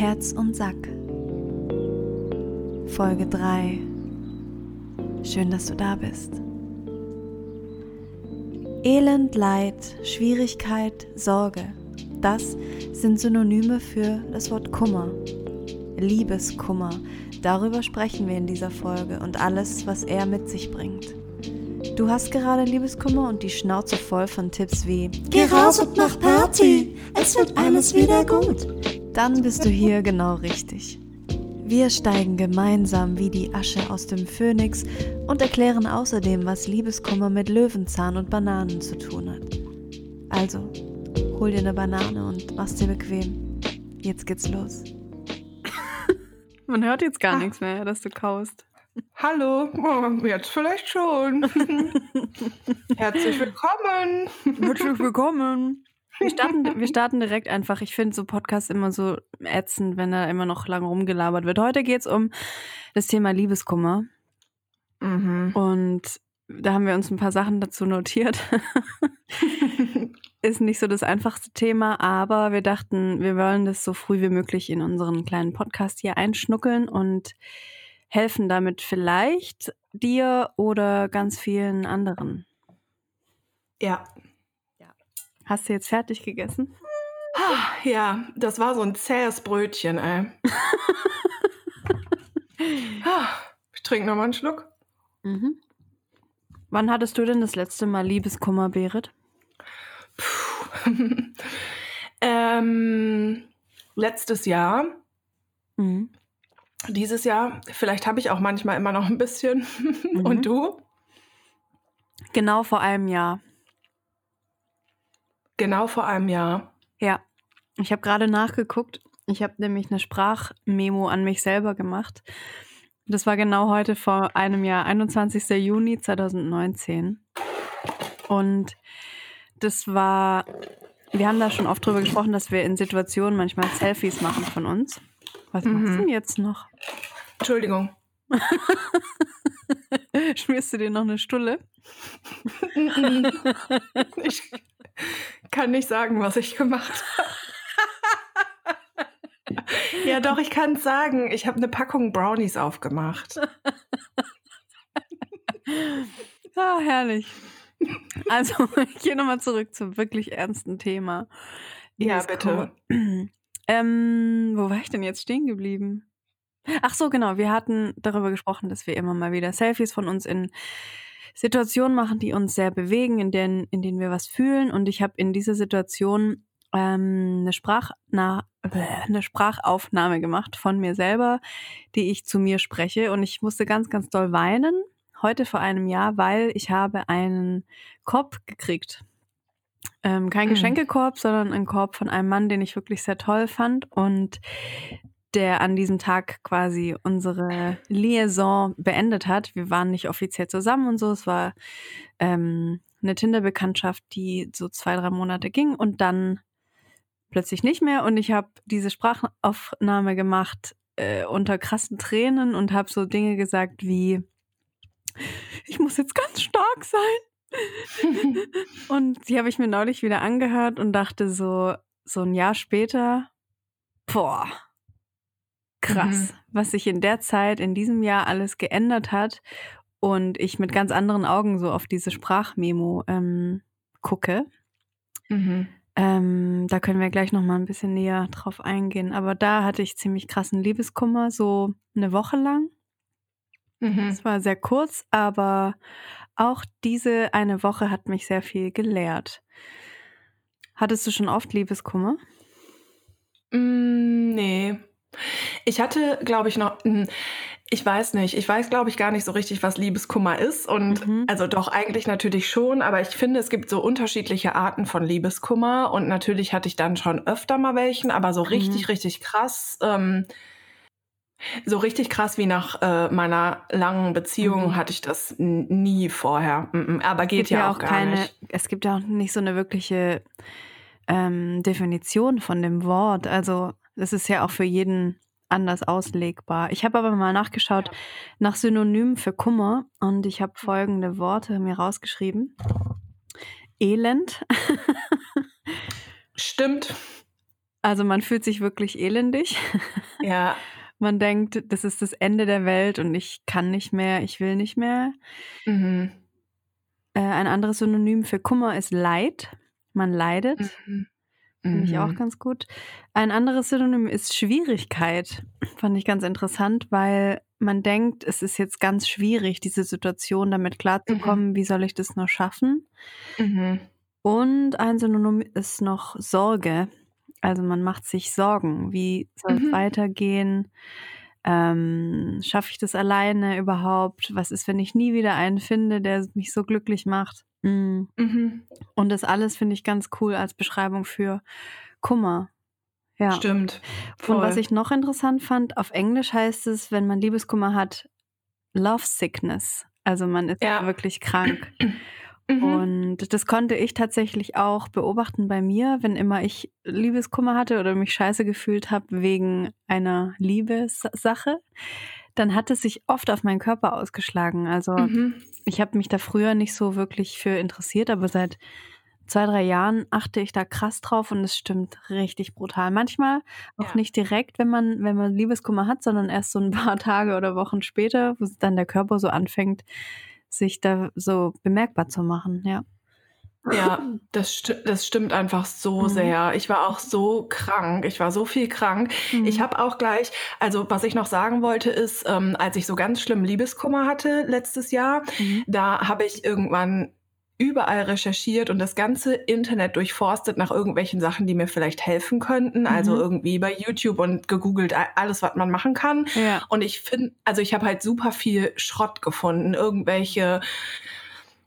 Herz und Sack. Folge 3. Schön, dass du da bist. Elend, Leid, Schwierigkeit, Sorge. Das sind Synonyme für das Wort Kummer. Liebeskummer. Darüber sprechen wir in dieser Folge und alles, was er mit sich bringt. Du hast gerade Liebeskummer und die Schnauze voll von Tipps wie Geh raus und mach Party, es wird alles wieder gut. Dann bist du hier genau richtig. Wir steigen gemeinsam wie die Asche aus dem Phönix und erklären außerdem, was Liebeskummer mit Löwenzahn und Bananen zu tun hat. Also, hol dir eine Banane und mach's dir bequem. Jetzt geht's los. Man hört jetzt gar ah. nichts mehr, dass du kaust. Hallo, oh, jetzt vielleicht schon. Herzlich willkommen. Herzlich willkommen. Wir starten, wir starten direkt einfach. Ich finde so Podcasts immer so ätzend, wenn da immer noch lang rumgelabert wird. Heute geht es um das Thema Liebeskummer. Mhm. Und da haben wir uns ein paar Sachen dazu notiert. Ist nicht so das einfachste Thema, aber wir dachten, wir wollen das so früh wie möglich in unseren kleinen Podcast hier einschnuckeln und helfen damit vielleicht dir oder ganz vielen anderen. Ja. ja. Hast du jetzt fertig gegessen? Ja, das war so ein zähes Brötchen, ey. ich trinke nochmal einen Schluck. Mhm. Wann hattest du denn das letzte Mal Liebeskummer, Berit? ähm, letztes Jahr. Mhm dieses Jahr. Vielleicht habe ich auch manchmal immer noch ein bisschen. Mhm. Und du? Genau vor einem Jahr. Genau vor einem Jahr. Ja. Ich habe gerade nachgeguckt. Ich habe nämlich eine Sprachmemo an mich selber gemacht. Das war genau heute vor einem Jahr, 21. Juni 2019. Und das war, wir haben da schon oft drüber gesprochen, dass wir in Situationen manchmal Selfies machen von uns. Was mhm. machst du denn jetzt noch? Entschuldigung. Schmierst du dir noch eine Stulle? ich kann nicht sagen, was ich gemacht habe. ja, doch, ich kann es sagen. Ich habe eine Packung Brownies aufgemacht. ah, herrlich. Also, ich gehe nochmal zurück zum wirklich ernsten Thema. Ja, bitte. Ähm, wo war ich denn jetzt stehen geblieben? Ach so, genau. Wir hatten darüber gesprochen, dass wir immer mal wieder Selfies von uns in Situationen machen, die uns sehr bewegen, in denen, in denen wir was fühlen. Und ich habe in dieser Situation ähm, eine, Sprachna eine Sprachaufnahme gemacht von mir selber, die ich zu mir spreche. Und ich musste ganz, ganz doll weinen, heute vor einem Jahr, weil ich habe einen Korb gekriegt ähm, kein mhm. Geschenkekorb, sondern ein Korb von einem Mann, den ich wirklich sehr toll fand und der an diesem Tag quasi unsere Liaison beendet hat. Wir waren nicht offiziell zusammen und so. Es war ähm, eine Tinder-Bekanntschaft, die so zwei, drei Monate ging und dann plötzlich nicht mehr. Und ich habe diese Sprachaufnahme gemacht äh, unter krassen Tränen und habe so Dinge gesagt wie, ich muss jetzt ganz stark sein und die habe ich mir neulich wieder angehört und dachte so, so ein Jahr später, boah, krass, mhm. was sich in der Zeit, in diesem Jahr alles geändert hat und ich mit ganz anderen Augen so auf diese Sprachmemo ähm, gucke. Mhm. Ähm, da können wir gleich noch mal ein bisschen näher drauf eingehen. Aber da hatte ich ziemlich krassen Liebeskummer, so eine Woche lang. Mhm. Es war sehr kurz, aber auch diese eine Woche hat mich sehr viel gelehrt. Hattest du schon oft Liebeskummer? Mm, nee. Ich hatte, glaube ich, noch, hm, ich weiß nicht, ich weiß, glaube ich, gar nicht so richtig, was Liebeskummer ist. Und mhm. also doch eigentlich natürlich schon, aber ich finde, es gibt so unterschiedliche Arten von Liebeskummer. Und natürlich hatte ich dann schon öfter mal welchen, aber so richtig, mhm. richtig krass. Ähm, so richtig krass wie nach äh, meiner langen Beziehung mhm. hatte ich das nie vorher. Aber geht ja, ja, auch, gar keine, nicht. Es gibt ja auch nicht so eine wirkliche ähm, Definition von dem Wort. Also es ist ja auch für jeden anders auslegbar. Ich habe aber mal nachgeschaut ja. nach Synonymen für Kummer und ich habe folgende Worte mir rausgeschrieben. Elend. Stimmt. Also man fühlt sich wirklich elendig. Ja. man denkt, das ist das Ende der Welt und ich kann nicht mehr, ich will nicht mehr. Mhm. Äh, ein anderes Synonym für Kummer ist Leid. Man leidet. Mhm. Finde ich auch mhm. ganz gut. Ein anderes Synonym ist Schwierigkeit. Fand ich ganz interessant, weil man denkt, es ist jetzt ganz schwierig, diese Situation damit klarzukommen. Mhm. Wie soll ich das nur schaffen? Mhm. Und ein Synonym ist noch Sorge. Also man macht sich Sorgen. Wie soll es mhm. weitergehen? Ähm, Schaffe ich das alleine überhaupt? Was ist, wenn ich nie wieder einen finde, der mich so glücklich macht? Mhm. Mhm. Und das alles finde ich ganz cool als Beschreibung für Kummer. Ja. Stimmt. Voll. Und was ich noch interessant fand, auf Englisch heißt es, wenn man Liebeskummer hat, Love Sickness. Also man ist ja. wirklich krank. Mhm. Und das konnte ich tatsächlich auch beobachten bei mir, wenn immer ich Liebeskummer hatte oder mich scheiße gefühlt habe wegen einer Liebessache, dann hat es sich oft auf meinen Körper ausgeschlagen. Also mhm. ich habe mich da früher nicht so wirklich für interessiert, aber seit zwei, drei Jahren achte ich da krass drauf und es stimmt richtig brutal. Manchmal auch ja. nicht direkt, wenn man, wenn man Liebeskummer hat, sondern erst so ein paar Tage oder Wochen später, wo dann der Körper so anfängt, sich da so bemerkbar zu machen, ja. Ja, das, sti das stimmt einfach so mhm. sehr. Ich war auch so krank. Ich war so viel krank. Mhm. Ich habe auch gleich, also was ich noch sagen wollte, ist, ähm, als ich so ganz schlimm Liebeskummer hatte letztes Jahr, mhm. da habe ich irgendwann überall recherchiert und das ganze Internet durchforstet nach irgendwelchen Sachen, die mir vielleicht helfen könnten. Also mhm. irgendwie bei YouTube und gegoogelt alles, was man machen kann. Ja. Und ich finde, also ich habe halt super viel Schrott gefunden. Irgendwelche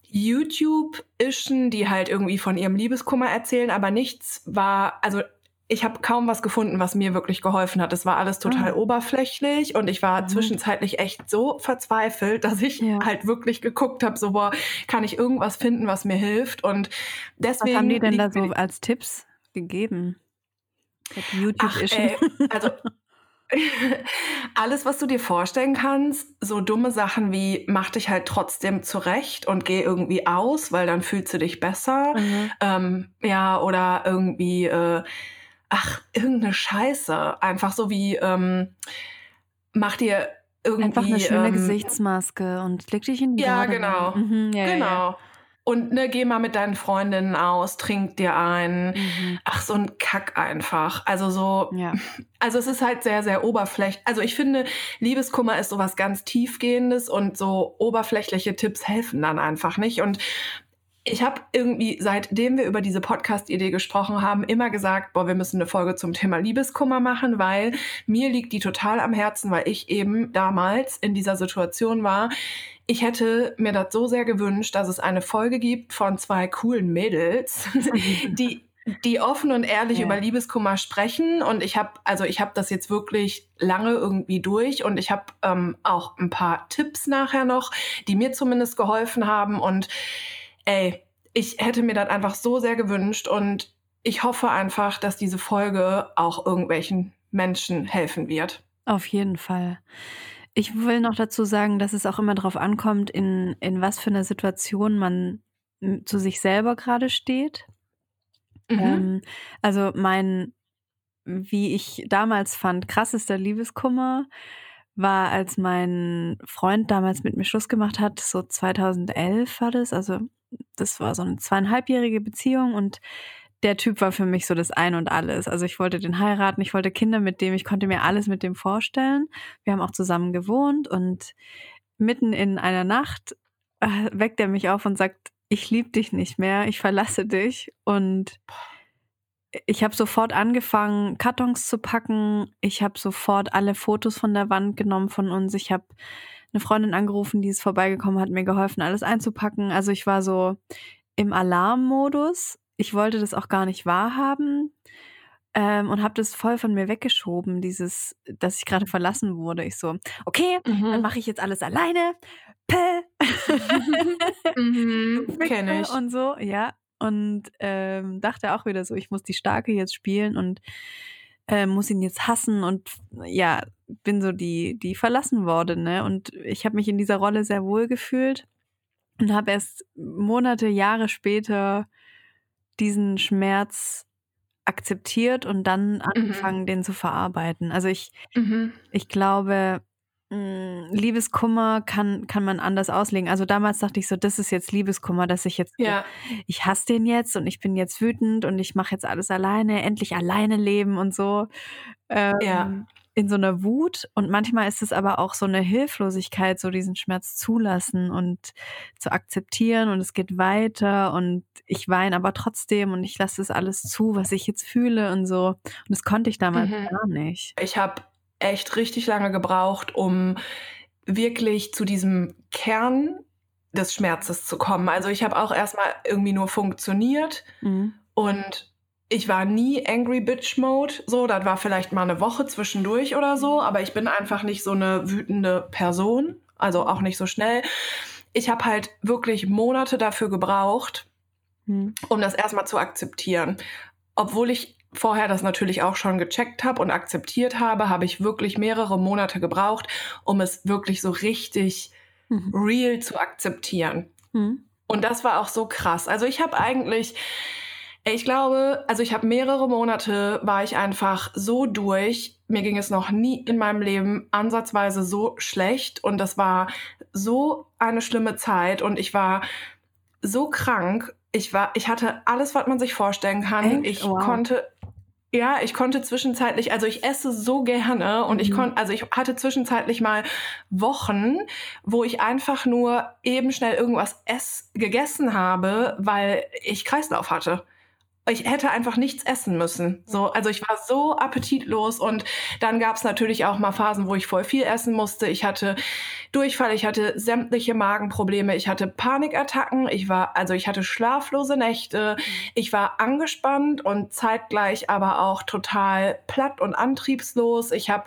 YouTube-Ischen, die halt irgendwie von ihrem Liebeskummer erzählen, aber nichts war, also ich habe kaum was gefunden, was mir wirklich geholfen hat. Es war alles total oh. oberflächlich und ich war mhm. zwischenzeitlich echt so verzweifelt, dass ich ja. halt wirklich geguckt habe, so boah, kann ich irgendwas finden, was mir hilft und deswegen. Was haben die denn da so als Tipps gegeben? YouTube Ach, ey, also alles, was du dir vorstellen kannst, so dumme Sachen wie mach dich halt trotzdem zurecht und geh irgendwie aus, weil dann fühlst du dich besser. Mhm. Ähm, ja, oder irgendwie äh, ach, irgendeine Scheiße. Einfach so wie, ähm, mach dir irgendwie. Einfach eine schöne ähm, Gesichtsmaske und leg dich in die Ja, Garde genau. Mhm, ja, genau. Ja. Und ne, geh mal mit deinen Freundinnen aus, trink dir ein. Mhm. Ach, so ein Kack einfach. Also so, ja. also es ist halt sehr, sehr oberflächlich. Also ich finde, Liebeskummer ist sowas ganz tiefgehendes und so oberflächliche Tipps helfen dann einfach nicht. Und ich habe irgendwie, seitdem wir über diese Podcast-Idee gesprochen haben, immer gesagt, boah, wir müssen eine Folge zum Thema Liebeskummer machen, weil mir liegt die total am Herzen, weil ich eben damals in dieser Situation war. Ich hätte mir das so sehr gewünscht, dass es eine Folge gibt von zwei coolen Mädels, die die offen und ehrlich ja. über Liebeskummer sprechen und ich habe also ich habe das jetzt wirklich lange irgendwie durch und ich habe ähm, auch ein paar Tipps nachher noch, die mir zumindest geholfen haben und ey, ich hätte mir das einfach so sehr gewünscht und ich hoffe einfach, dass diese Folge auch irgendwelchen Menschen helfen wird. Auf jeden Fall. Ich will noch dazu sagen, dass es auch immer darauf ankommt, in, in was für einer Situation man zu sich selber gerade steht. Mhm. Ähm, also mein, wie ich damals fand, krassester Liebeskummer war, als mein Freund damals mit mir Schluss gemacht hat, so 2011 war das, also das war so eine zweieinhalbjährige Beziehung und der Typ war für mich so das Ein und Alles. Also ich wollte den heiraten, ich wollte Kinder mit dem, ich konnte mir alles mit dem vorstellen. Wir haben auch zusammen gewohnt und mitten in einer Nacht äh, weckt er mich auf und sagt, ich liebe dich nicht mehr, ich verlasse dich und ich habe sofort angefangen, Kartons zu packen. Ich habe sofort alle Fotos von der Wand genommen von uns. Ich habe eine Freundin angerufen, die ist vorbeigekommen, hat mir geholfen, alles einzupacken. Also ich war so im Alarmmodus. Ich wollte das auch gar nicht wahrhaben ähm, und habe das voll von mir weggeschoben, dieses, dass ich gerade verlassen wurde. Ich so, okay, mhm. dann mache ich jetzt alles alleine. Päh. mhm, Kenne ich. Und so, ja. Und ähm, dachte auch wieder so, ich muss die Starke jetzt spielen und äh, muss ihn jetzt hassen und ja, bin so die, die verlassen worden, ne? Und ich habe mich in dieser Rolle sehr wohl gefühlt und habe erst Monate, Jahre später diesen Schmerz akzeptiert und dann mhm. angefangen, mhm. den zu verarbeiten. Also ich, mhm. ich glaube, Liebeskummer kann, kann man anders auslegen. Also damals dachte ich so, das ist jetzt Liebeskummer, dass ich jetzt, ja. ich hasse den jetzt und ich bin jetzt wütend und ich mache jetzt alles alleine, endlich alleine leben und so. Ähm, ja. In so einer Wut. Und manchmal ist es aber auch so eine Hilflosigkeit, so diesen Schmerz zulassen und zu akzeptieren und es geht weiter und ich weine aber trotzdem und ich lasse das alles zu, was ich jetzt fühle und so. Und das konnte ich damals mhm. gar nicht. Ich habe echt richtig lange gebraucht, um wirklich zu diesem Kern des Schmerzes zu kommen. Also ich habe auch erstmal irgendwie nur funktioniert mhm. und ich war nie Angry Bitch Mode. So, das war vielleicht mal eine Woche zwischendurch oder so, aber ich bin einfach nicht so eine wütende Person, also auch nicht so schnell. Ich habe halt wirklich Monate dafür gebraucht, mhm. um das erstmal zu akzeptieren. Obwohl ich vorher das natürlich auch schon gecheckt habe und akzeptiert habe, habe ich wirklich mehrere Monate gebraucht, um es wirklich so richtig mhm. real zu akzeptieren. Mhm. Und das war auch so krass. Also ich habe eigentlich, ich glaube, also ich habe mehrere Monate, war ich einfach so durch. Mir ging es noch nie in meinem Leben ansatzweise so schlecht und das war so eine schlimme Zeit und ich war so krank. Ich war, ich hatte alles, was man sich vorstellen kann. Echt? Ich wow. konnte ja, ich konnte zwischenzeitlich, also ich esse so gerne und mhm. ich konnte, also ich hatte zwischenzeitlich mal Wochen, wo ich einfach nur eben schnell irgendwas ess, gegessen habe, weil ich Kreislauf hatte ich hätte einfach nichts essen müssen. So, also ich war so appetitlos und dann gab es natürlich auch mal Phasen, wo ich voll viel essen musste. Ich hatte Durchfall, ich hatte sämtliche Magenprobleme, ich hatte Panikattacken, ich war, also ich hatte schlaflose Nächte, ich war angespannt und zeitgleich aber auch total platt und antriebslos. Ich habe,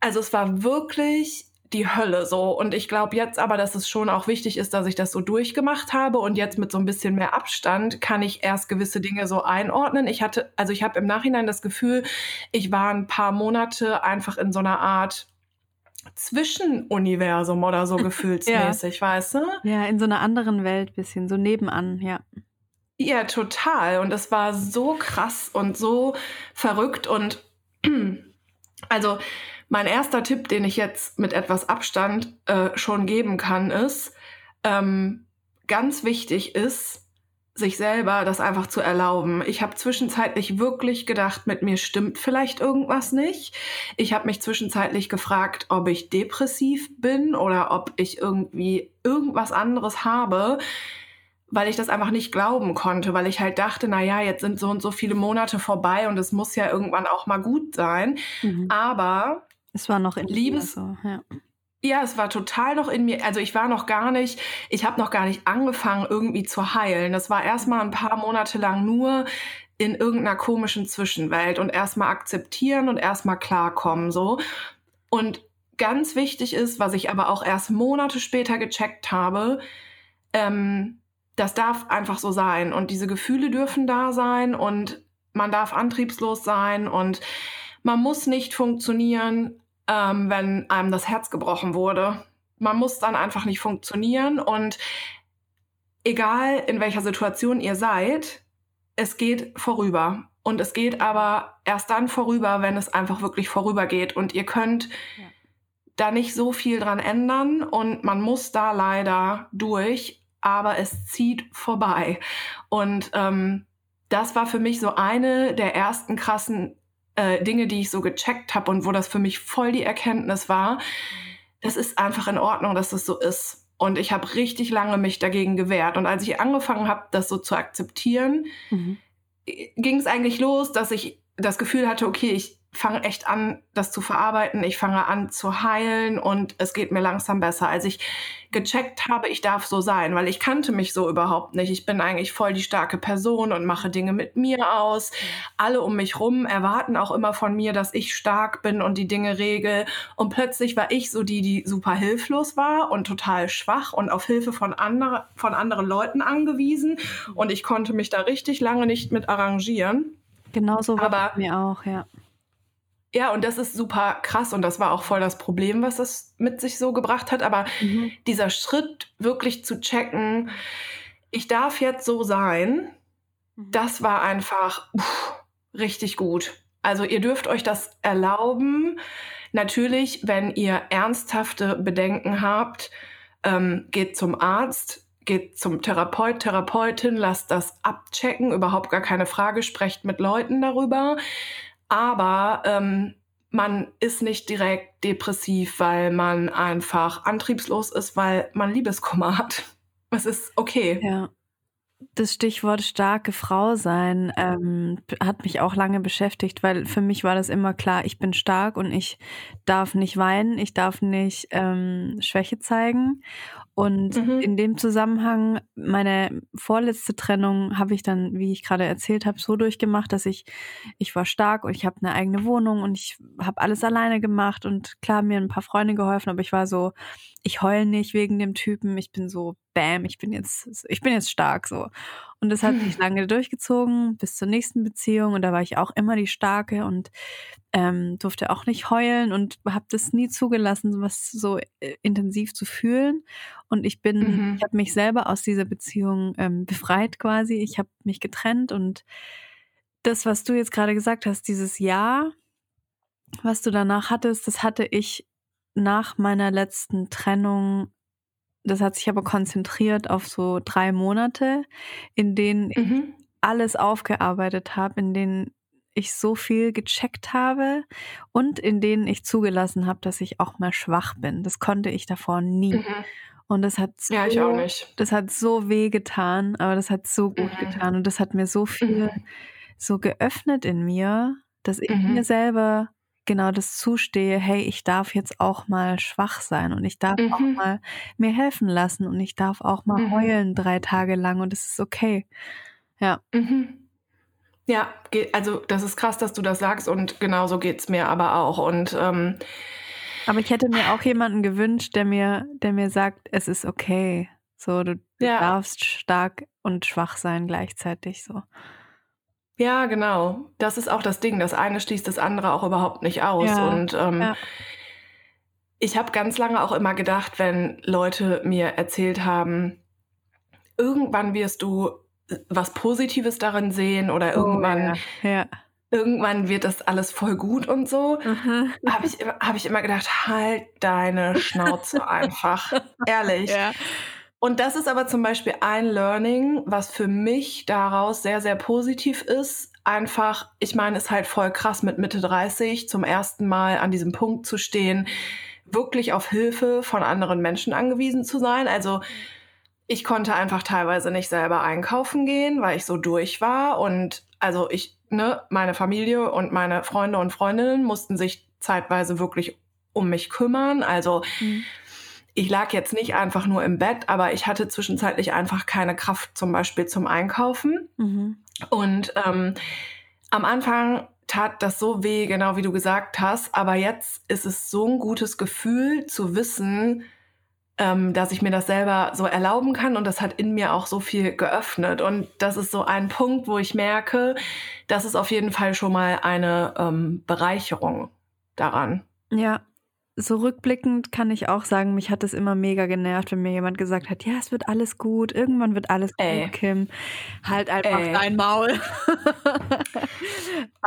also es war wirklich die Hölle so. Und ich glaube jetzt aber, dass es schon auch wichtig ist, dass ich das so durchgemacht habe und jetzt mit so ein bisschen mehr Abstand kann ich erst gewisse Dinge so einordnen. Ich hatte, also ich habe im Nachhinein das Gefühl, ich war ein paar Monate einfach in so einer Art Zwischenuniversum oder so gefühlsmäßig, ja. weißt du? Ja, in so einer anderen Welt bisschen, so nebenan, ja. Ja, total. Und es war so krass und so verrückt und also mein erster Tipp, den ich jetzt mit etwas Abstand äh, schon geben kann, ist, ähm, ganz wichtig ist, sich selber das einfach zu erlauben. Ich habe zwischenzeitlich wirklich gedacht, mit mir stimmt vielleicht irgendwas nicht. Ich habe mich zwischenzeitlich gefragt, ob ich depressiv bin oder ob ich irgendwie irgendwas anderes habe, weil ich das einfach nicht glauben konnte, weil ich halt dachte, na ja, jetzt sind so und so viele Monate vorbei und es muss ja irgendwann auch mal gut sein. Mhm. Aber es war noch in Liebes. So, ja. Ja, es war total noch in mir. Also ich war noch gar nicht, ich habe noch gar nicht angefangen, irgendwie zu heilen. Das war erstmal ein paar Monate lang nur in irgendeiner komischen Zwischenwelt und erstmal akzeptieren und erstmal klarkommen so. Und ganz wichtig ist, was ich aber auch erst Monate später gecheckt habe, ähm, das darf einfach so sein und diese Gefühle dürfen da sein und man darf antriebslos sein und man muss nicht funktionieren, ähm, wenn einem das Herz gebrochen wurde. Man muss dann einfach nicht funktionieren und egal in welcher Situation ihr seid, es geht vorüber. Und es geht aber erst dann vorüber, wenn es einfach wirklich vorübergeht. Und ihr könnt ja. da nicht so viel dran ändern und man muss da leider durch, aber es zieht vorbei. Und ähm, das war für mich so eine der ersten krassen äh, Dinge, die ich so gecheckt habe und wo das für mich voll die Erkenntnis war, das ist einfach in Ordnung, dass das so ist. Und ich habe richtig lange mich dagegen gewehrt. Und als ich angefangen habe, das so zu akzeptieren, mhm. ging es eigentlich los, dass ich das Gefühl hatte, okay, ich fange echt an, das zu verarbeiten. Ich fange an zu heilen und es geht mir langsam besser. Als ich gecheckt habe, ich darf so sein, weil ich kannte mich so überhaupt nicht. Ich bin eigentlich voll die starke Person und mache Dinge mit mir aus. Alle um mich rum erwarten auch immer von mir, dass ich stark bin und die Dinge regel. Und plötzlich war ich so die, die super hilflos war und total schwach und auf Hilfe von, andere, von anderen Leuten angewiesen. Und ich konnte mich da richtig lange nicht mit arrangieren. Genauso war es mir auch, ja. Ja, und das ist super krass und das war auch voll das Problem, was das mit sich so gebracht hat. Aber mhm. dieser Schritt wirklich zu checken, ich darf jetzt so sein, mhm. das war einfach, uff, richtig gut. Also ihr dürft euch das erlauben. Natürlich, wenn ihr ernsthafte Bedenken habt, ähm, geht zum Arzt, geht zum Therapeut, Therapeutin, lasst das abchecken, überhaupt gar keine Frage, sprecht mit Leuten darüber. Aber ähm, man ist nicht direkt depressiv, weil man einfach antriebslos ist, weil man Liebeskummer hat. Es ist okay. Ja. Das Stichwort starke Frau sein ähm, hat mich auch lange beschäftigt, weil für mich war das immer klar, ich bin stark und ich darf nicht weinen, ich darf nicht ähm, Schwäche zeigen. Und mhm. in dem Zusammenhang, meine vorletzte Trennung habe ich dann, wie ich gerade erzählt habe, so durchgemacht, dass ich, ich war stark und ich habe eine eigene Wohnung und ich habe alles alleine gemacht und klar mir ein paar Freunde geholfen, aber ich war so, ich heul nicht wegen dem Typen, ich bin so, bam, ich bin jetzt, ich bin jetzt stark so. Und das hat sich lange durchgezogen bis zur nächsten Beziehung und da war ich auch immer die Starke und ähm, durfte auch nicht heulen und habe das nie zugelassen, was so äh, intensiv zu fühlen. Und ich bin, mhm. ich habe mich selber aus dieser Beziehung ähm, befreit quasi. Ich habe mich getrennt und das, was du jetzt gerade gesagt hast, dieses Jahr, was du danach hattest, das hatte ich nach meiner letzten Trennung das hat sich aber konzentriert auf so drei Monate, in denen mhm. ich alles aufgearbeitet habe, in denen ich so viel gecheckt habe und in denen ich zugelassen habe, dass ich auch mal schwach bin. Das konnte ich davor nie. Mhm. Und das hat so, ja, ich auch nicht. Das hat so weh getan, aber das hat so gut mhm. getan und das hat mir so viel mhm. so geöffnet in mir, dass ich mir mhm. selber genau das zustehe, hey, ich darf jetzt auch mal schwach sein und ich darf mhm. auch mal mir helfen lassen und ich darf auch mal mhm. heulen drei Tage lang und es ist okay. Ja. Mhm. Ja, also das ist krass, dass du das sagst und genauso geht es mir aber auch. Und ähm, aber ich hätte mir auch jemanden gewünscht, der mir, der mir sagt, es ist okay. So, du, ja. darfst stark und schwach sein gleichzeitig so. Ja, genau. Das ist auch das Ding. Das eine schließt das andere auch überhaupt nicht aus. Ja, und ähm, ja. ich habe ganz lange auch immer gedacht, wenn Leute mir erzählt haben, irgendwann wirst du was Positives darin sehen oder oh, irgendwann, oh, ja. irgendwann wird das alles voll gut und so, mhm. habe ich, hab ich immer gedacht, halt deine Schnauze einfach. Ehrlich. Und das ist aber zum Beispiel ein Learning, was für mich daraus sehr, sehr positiv ist. Einfach, ich meine, es ist halt voll krass mit Mitte 30 zum ersten Mal an diesem Punkt zu stehen, wirklich auf Hilfe von anderen Menschen angewiesen zu sein. Also ich konnte einfach teilweise nicht selber einkaufen gehen, weil ich so durch war. Und also ich, ne, meine Familie und meine Freunde und Freundinnen mussten sich zeitweise wirklich um mich kümmern. Also mhm ich lag jetzt nicht einfach nur im Bett, aber ich hatte zwischenzeitlich einfach keine Kraft zum Beispiel zum Einkaufen. Mhm. Und ähm, am Anfang tat das so weh, genau wie du gesagt hast, aber jetzt ist es so ein gutes Gefühl zu wissen, ähm, dass ich mir das selber so erlauben kann und das hat in mir auch so viel geöffnet. Und das ist so ein Punkt, wo ich merke, das ist auf jeden Fall schon mal eine ähm, Bereicherung daran. Ja, so rückblickend kann ich auch sagen, mich hat es immer mega genervt, wenn mir jemand gesagt hat, ja, es wird alles gut, irgendwann wird alles Ey. gut, Kim. Halt einfach Ey. dein Maul.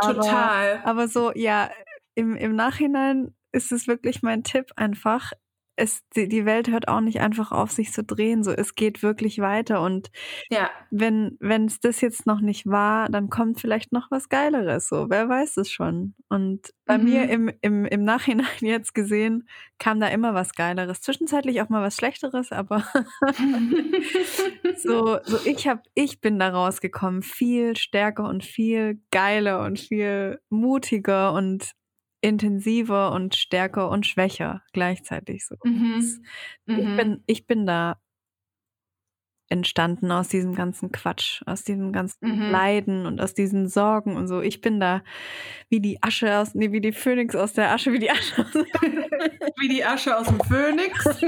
Total. Aber, aber so, ja, im, im Nachhinein ist es wirklich mein Tipp einfach, es, die, die Welt hört auch nicht einfach auf, sich zu drehen. So, es geht wirklich weiter. Und ja. wenn wenn es das jetzt noch nicht war, dann kommt vielleicht noch was Geileres. So, wer weiß es schon. Und bei mhm. mir im, im, im Nachhinein jetzt gesehen, kam da immer was Geileres. Zwischenzeitlich auch mal was Schlechteres, aber so, so ich hab, ich bin da rausgekommen, viel stärker und viel geiler und viel mutiger und intensiver und stärker und schwächer gleichzeitig so. Mhm. Ich, mhm. bin, ich bin da entstanden aus diesem ganzen Quatsch, aus diesem ganzen mhm. Leiden und aus diesen Sorgen und so. Ich bin da wie die Asche aus, nee, wie die Phönix aus der Asche, wie die Asche aus Wie die Asche aus dem Phönix.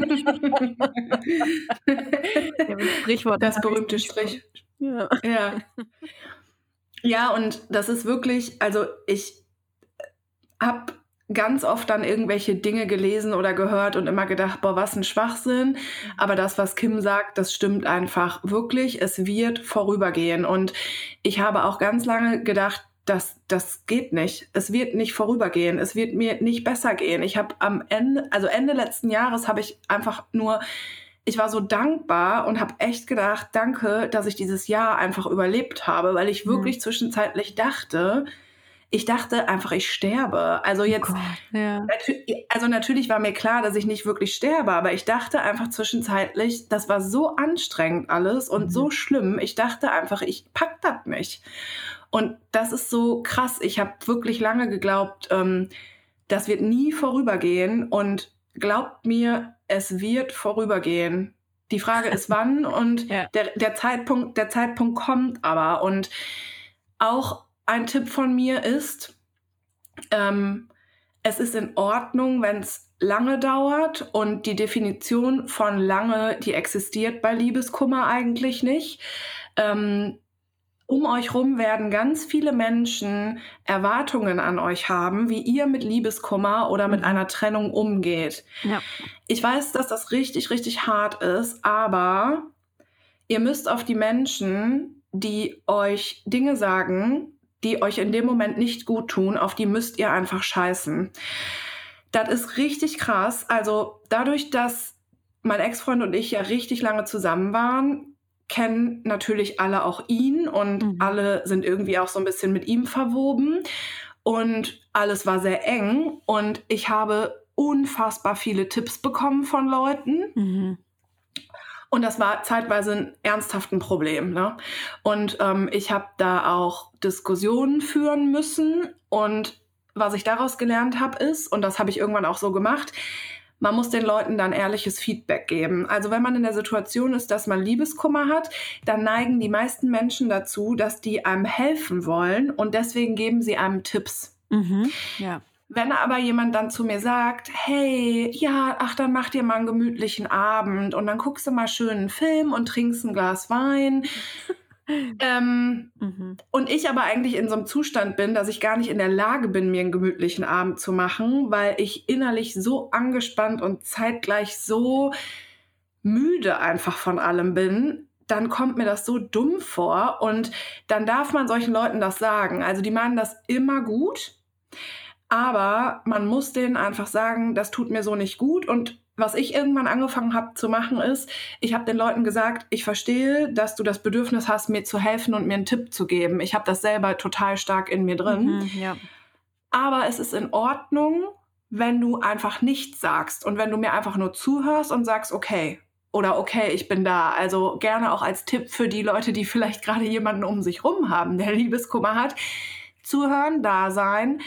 ja, Sprichwort. Das berühmte Strich. Ja. ja. Ja, und das ist wirklich, also ich habe ganz oft dann irgendwelche Dinge gelesen oder gehört und immer gedacht, boah, was ein Schwachsinn. Aber das, was Kim sagt, das stimmt einfach wirklich. Es wird vorübergehen. Und ich habe auch ganz lange gedacht, das, das geht nicht. Es wird nicht vorübergehen. Es wird mir nicht besser gehen. Ich habe am Ende, also Ende letzten Jahres habe ich einfach nur, ich war so dankbar und habe echt gedacht, danke, dass ich dieses Jahr einfach überlebt habe, weil ich wirklich mhm. zwischenzeitlich dachte, ich dachte einfach, ich sterbe. Also oh jetzt, oh ja. natu also natürlich war mir klar, dass ich nicht wirklich sterbe, aber ich dachte einfach zwischenzeitlich, das war so anstrengend alles und mhm. so schlimm. Ich dachte einfach, ich pack das nicht. Und das ist so krass. Ich habe wirklich lange geglaubt, ähm, das wird nie vorübergehen. Und glaubt mir, es wird vorübergehen. Die Frage ist wann und ja. der, der Zeitpunkt, der Zeitpunkt kommt aber. Und auch ein Tipp von mir ist, ähm, es ist in Ordnung, wenn es lange dauert und die Definition von lange, die existiert bei Liebeskummer eigentlich nicht. Ähm, um euch rum werden ganz viele Menschen Erwartungen an euch haben, wie ihr mit Liebeskummer oder mit mhm. einer Trennung umgeht. Ja. Ich weiß, dass das richtig, richtig hart ist, aber ihr müsst auf die Menschen, die euch Dinge sagen, die euch in dem Moment nicht gut tun, auf die müsst ihr einfach scheißen. Das ist richtig krass. Also dadurch, dass mein Ex-Freund und ich ja richtig lange zusammen waren, kennen natürlich alle auch ihn und mhm. alle sind irgendwie auch so ein bisschen mit ihm verwoben. Und alles war sehr eng und ich habe unfassbar viele Tipps bekommen von Leuten. Mhm. Und das war zeitweise ein ernsthaftes Problem. Ne? Und ähm, ich habe da auch Diskussionen führen müssen. Und was ich daraus gelernt habe, ist, und das habe ich irgendwann auch so gemacht, man muss den Leuten dann ehrliches Feedback geben. Also wenn man in der Situation ist, dass man Liebeskummer hat, dann neigen die meisten Menschen dazu, dass die einem helfen wollen und deswegen geben sie einem Tipps. Mhm, ja. Wenn aber jemand dann zu mir sagt, hey, ja, ach, dann mach dir mal einen gemütlichen Abend und dann guckst du mal schön einen Film und trinkst ein Glas Wein ähm, mhm. Und ich aber eigentlich in so einem Zustand bin, dass ich gar nicht in der Lage bin, mir einen gemütlichen Abend zu machen, weil ich innerlich so angespannt und zeitgleich so müde einfach von allem bin, dann kommt mir das so dumm vor und dann darf man solchen Leuten das sagen. Also die meinen das immer gut, aber man muss denen einfach sagen, das tut mir so nicht gut und was ich irgendwann angefangen habe zu machen, ist, ich habe den Leuten gesagt, ich verstehe, dass du das Bedürfnis hast, mir zu helfen und mir einen Tipp zu geben. Ich habe das selber total stark in mir drin. Mhm, ja. Aber es ist in Ordnung, wenn du einfach nichts sagst und wenn du mir einfach nur zuhörst und sagst, okay, oder okay, ich bin da. Also gerne auch als Tipp für die Leute, die vielleicht gerade jemanden um sich rum haben, der Liebeskummer hat. Zuhören, da sein,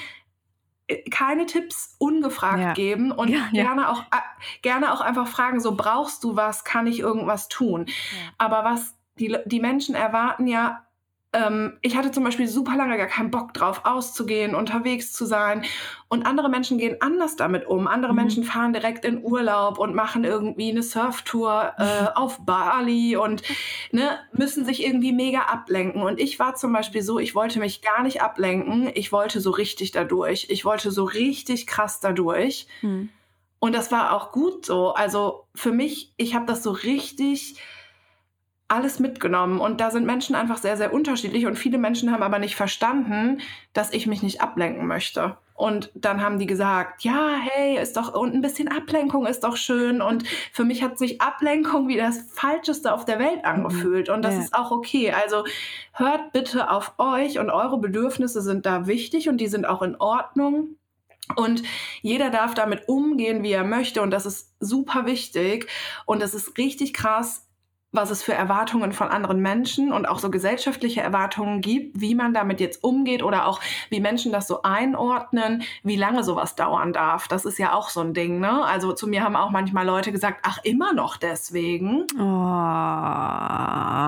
keine Tipps ungefragt ja. geben und ja, gerne ja. auch äh, gerne auch einfach fragen, so brauchst du was, kann ich irgendwas tun? Aber was die, die Menschen erwarten ja ähm, ich hatte zum Beispiel super lange gar keinen Bock drauf, auszugehen, unterwegs zu sein. Und andere Menschen gehen anders damit um. Andere mhm. Menschen fahren direkt in Urlaub und machen irgendwie eine Surftour äh, auf Bali und ne, müssen sich irgendwie mega ablenken. Und ich war zum Beispiel so, ich wollte mich gar nicht ablenken. Ich wollte so richtig dadurch. Ich wollte so richtig krass dadurch. Mhm. Und das war auch gut so. Also für mich, ich habe das so richtig alles mitgenommen. Und da sind Menschen einfach sehr, sehr unterschiedlich. Und viele Menschen haben aber nicht verstanden, dass ich mich nicht ablenken möchte. Und dann haben die gesagt, ja, hey, ist doch, und ein bisschen Ablenkung ist doch schön. Und für mich hat sich Ablenkung wie das Falscheste auf der Welt angefühlt. Und das ja. ist auch okay. Also hört bitte auf euch und eure Bedürfnisse sind da wichtig und die sind auch in Ordnung. Und jeder darf damit umgehen, wie er möchte. Und das ist super wichtig. Und das ist richtig krass, was es für Erwartungen von anderen Menschen und auch so gesellschaftliche Erwartungen gibt, wie man damit jetzt umgeht oder auch wie Menschen das so einordnen, wie lange sowas dauern darf. Das ist ja auch so ein Ding, ne? Also zu mir haben auch manchmal Leute gesagt, ach, immer noch deswegen. Oh,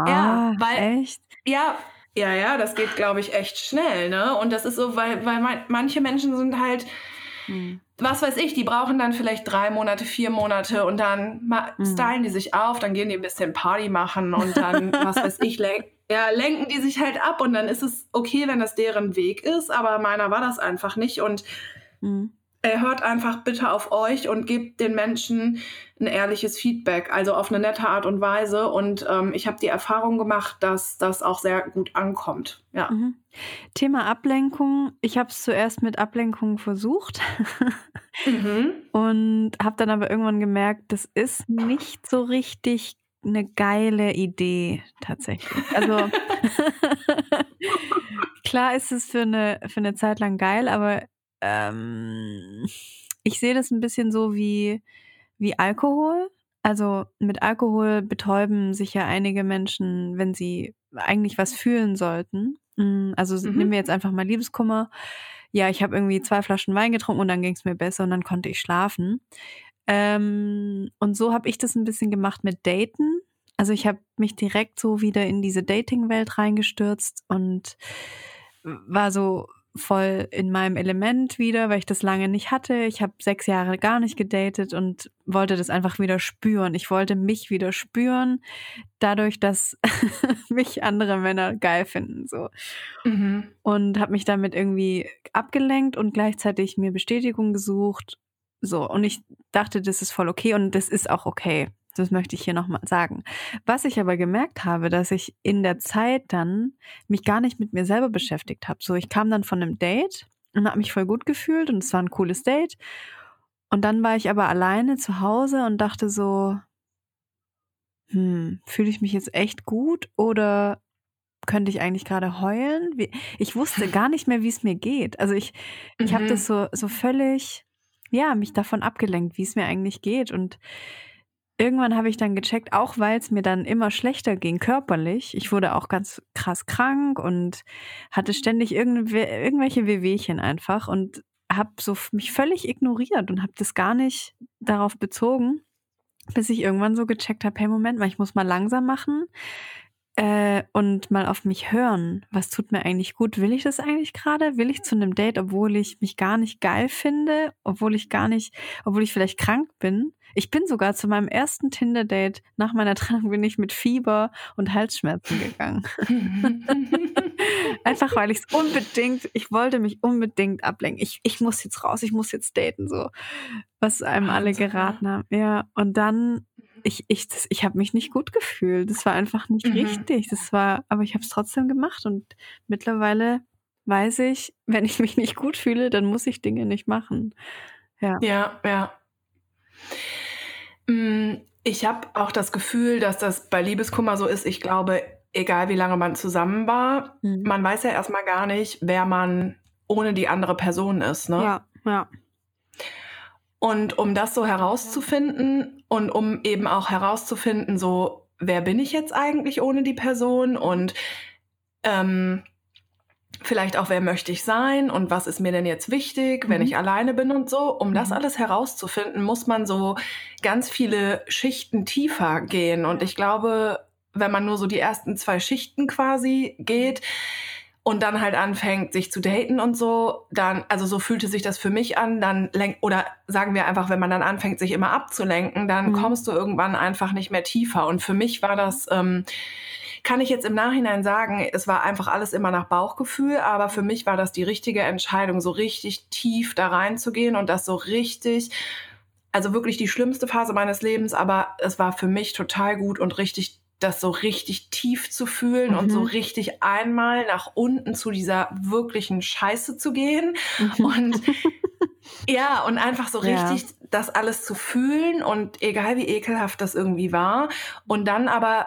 ja, weil echt? Ja, ja, ja, das geht, glaube ich, echt schnell, ne? Und das ist so, weil, weil manche Menschen sind halt hm was weiß ich, die brauchen dann vielleicht drei Monate, vier Monate und dann mhm. stylen die sich auf, dann gehen die ein bisschen Party machen und dann, was weiß ich, len ja, lenken die sich halt ab und dann ist es okay, wenn das deren Weg ist, aber meiner war das einfach nicht und mhm. Hört einfach bitte auf euch und gebt den Menschen ein ehrliches Feedback, also auf eine nette Art und Weise. Und ähm, ich habe die Erfahrung gemacht, dass das auch sehr gut ankommt. Ja. Mhm. Thema Ablenkung. Ich habe es zuerst mit Ablenkung versucht mhm. und habe dann aber irgendwann gemerkt, das ist nicht so richtig eine geile Idee tatsächlich. Also klar ist es für eine, für eine Zeit lang geil, aber ähm, ich sehe das ein bisschen so wie, wie Alkohol. Also mit Alkohol betäuben sich ja einige Menschen, wenn sie eigentlich was fühlen sollten. Mm, also mhm. nehmen wir jetzt einfach mal Liebeskummer. Ja, ich habe irgendwie zwei Flaschen Wein getrunken und dann ging es mir besser und dann konnte ich schlafen. Ähm, und so habe ich das ein bisschen gemacht mit Daten. Also ich habe mich direkt so wieder in diese Dating-Welt reingestürzt und war so voll in meinem Element wieder, weil ich das lange nicht hatte. Ich habe sechs Jahre gar nicht gedatet und wollte das einfach wieder spüren. Ich wollte mich wieder spüren, dadurch, dass mich andere Männer geil finden. So. Mhm. Und habe mich damit irgendwie abgelenkt und gleichzeitig mir Bestätigung gesucht. So, und ich dachte, das ist voll okay und das ist auch okay. Das möchte ich hier nochmal sagen. Was ich aber gemerkt habe, dass ich in der Zeit dann mich gar nicht mit mir selber beschäftigt habe. So, ich kam dann von einem Date und habe mich voll gut gefühlt und es war ein cooles Date. Und dann war ich aber alleine zu Hause und dachte so, hm, fühle ich mich jetzt echt gut oder könnte ich eigentlich gerade heulen? Ich wusste gar nicht mehr, wie es mir geht. Also ich, ich mhm. habe das so, so völlig, ja, mich davon abgelenkt, wie es mir eigentlich geht. Und irgendwann habe ich dann gecheckt, auch weil es mir dann immer schlechter ging körperlich. Ich wurde auch ganz krass krank und hatte ständig irgendwelche Wehwehchen einfach und habe so mich völlig ignoriert und habe das gar nicht darauf bezogen, bis ich irgendwann so gecheckt habe, hey Moment mal, ich muss mal langsam machen äh, und mal auf mich hören. Was tut mir eigentlich gut? Will ich das eigentlich gerade? Will ich zu einem Date, obwohl ich mich gar nicht geil finde, obwohl ich gar nicht, obwohl ich vielleicht krank bin? Ich bin sogar zu meinem ersten Tinder-Date nach meiner Trennung bin ich mit Fieber und Halsschmerzen gegangen. Einfach weil ich es unbedingt, ich wollte mich unbedingt ablenken. Ich, ich muss jetzt raus, ich muss jetzt daten, so. Was einem alle geraten haben. Ja. Und dann, ich, ich, das, ich habe mich nicht gut gefühlt. Das war einfach nicht mhm. richtig. Das war, aber ich habe es trotzdem gemacht und mittlerweile weiß ich, wenn ich mich nicht gut fühle, dann muss ich Dinge nicht machen. Ja. Ja, ja. Mm, ich habe auch das Gefühl, dass das bei Liebeskummer so ist. Ich glaube, egal wie lange man zusammen war, mhm. man weiß ja erstmal gar nicht, wer man ohne die andere Person ist. Ne? Ja, ja. Und um das so herauszufinden und um eben auch herauszufinden, so, wer bin ich jetzt eigentlich ohne die Person und ähm, vielleicht auch, wer möchte ich sein und was ist mir denn jetzt wichtig, wenn mhm. ich alleine bin und so. Um mhm. das alles herauszufinden, muss man so ganz viele Schichten tiefer gehen. Und ich glaube, wenn man nur so die ersten zwei Schichten quasi geht, und dann halt anfängt, sich zu daten und so, dann, also so fühlte sich das für mich an, dann lenk, oder sagen wir einfach, wenn man dann anfängt, sich immer abzulenken, dann mhm. kommst du irgendwann einfach nicht mehr tiefer. Und für mich war das, ähm, kann ich jetzt im Nachhinein sagen, es war einfach alles immer nach Bauchgefühl, aber für mich war das die richtige Entscheidung, so richtig tief da reinzugehen und das so richtig, also wirklich die schlimmste Phase meines Lebens, aber es war für mich total gut und richtig das so richtig tief zu fühlen mhm. und so mhm. richtig einmal nach unten zu dieser wirklichen Scheiße zu gehen mhm. und ja, und einfach so richtig ja. das alles zu fühlen und egal wie ekelhaft das irgendwie war und dann aber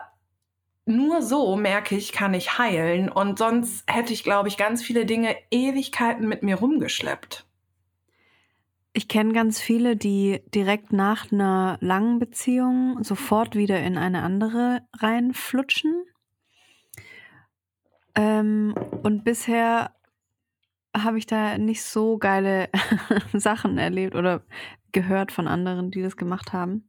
nur so merke ich, kann ich heilen. Und sonst hätte ich, glaube ich, ganz viele Dinge Ewigkeiten mit mir rumgeschleppt. Ich kenne ganz viele, die direkt nach einer langen Beziehung sofort wieder in eine andere reinflutschen. Ähm, und bisher habe ich da nicht so geile Sachen erlebt oder gehört von anderen, die das gemacht haben.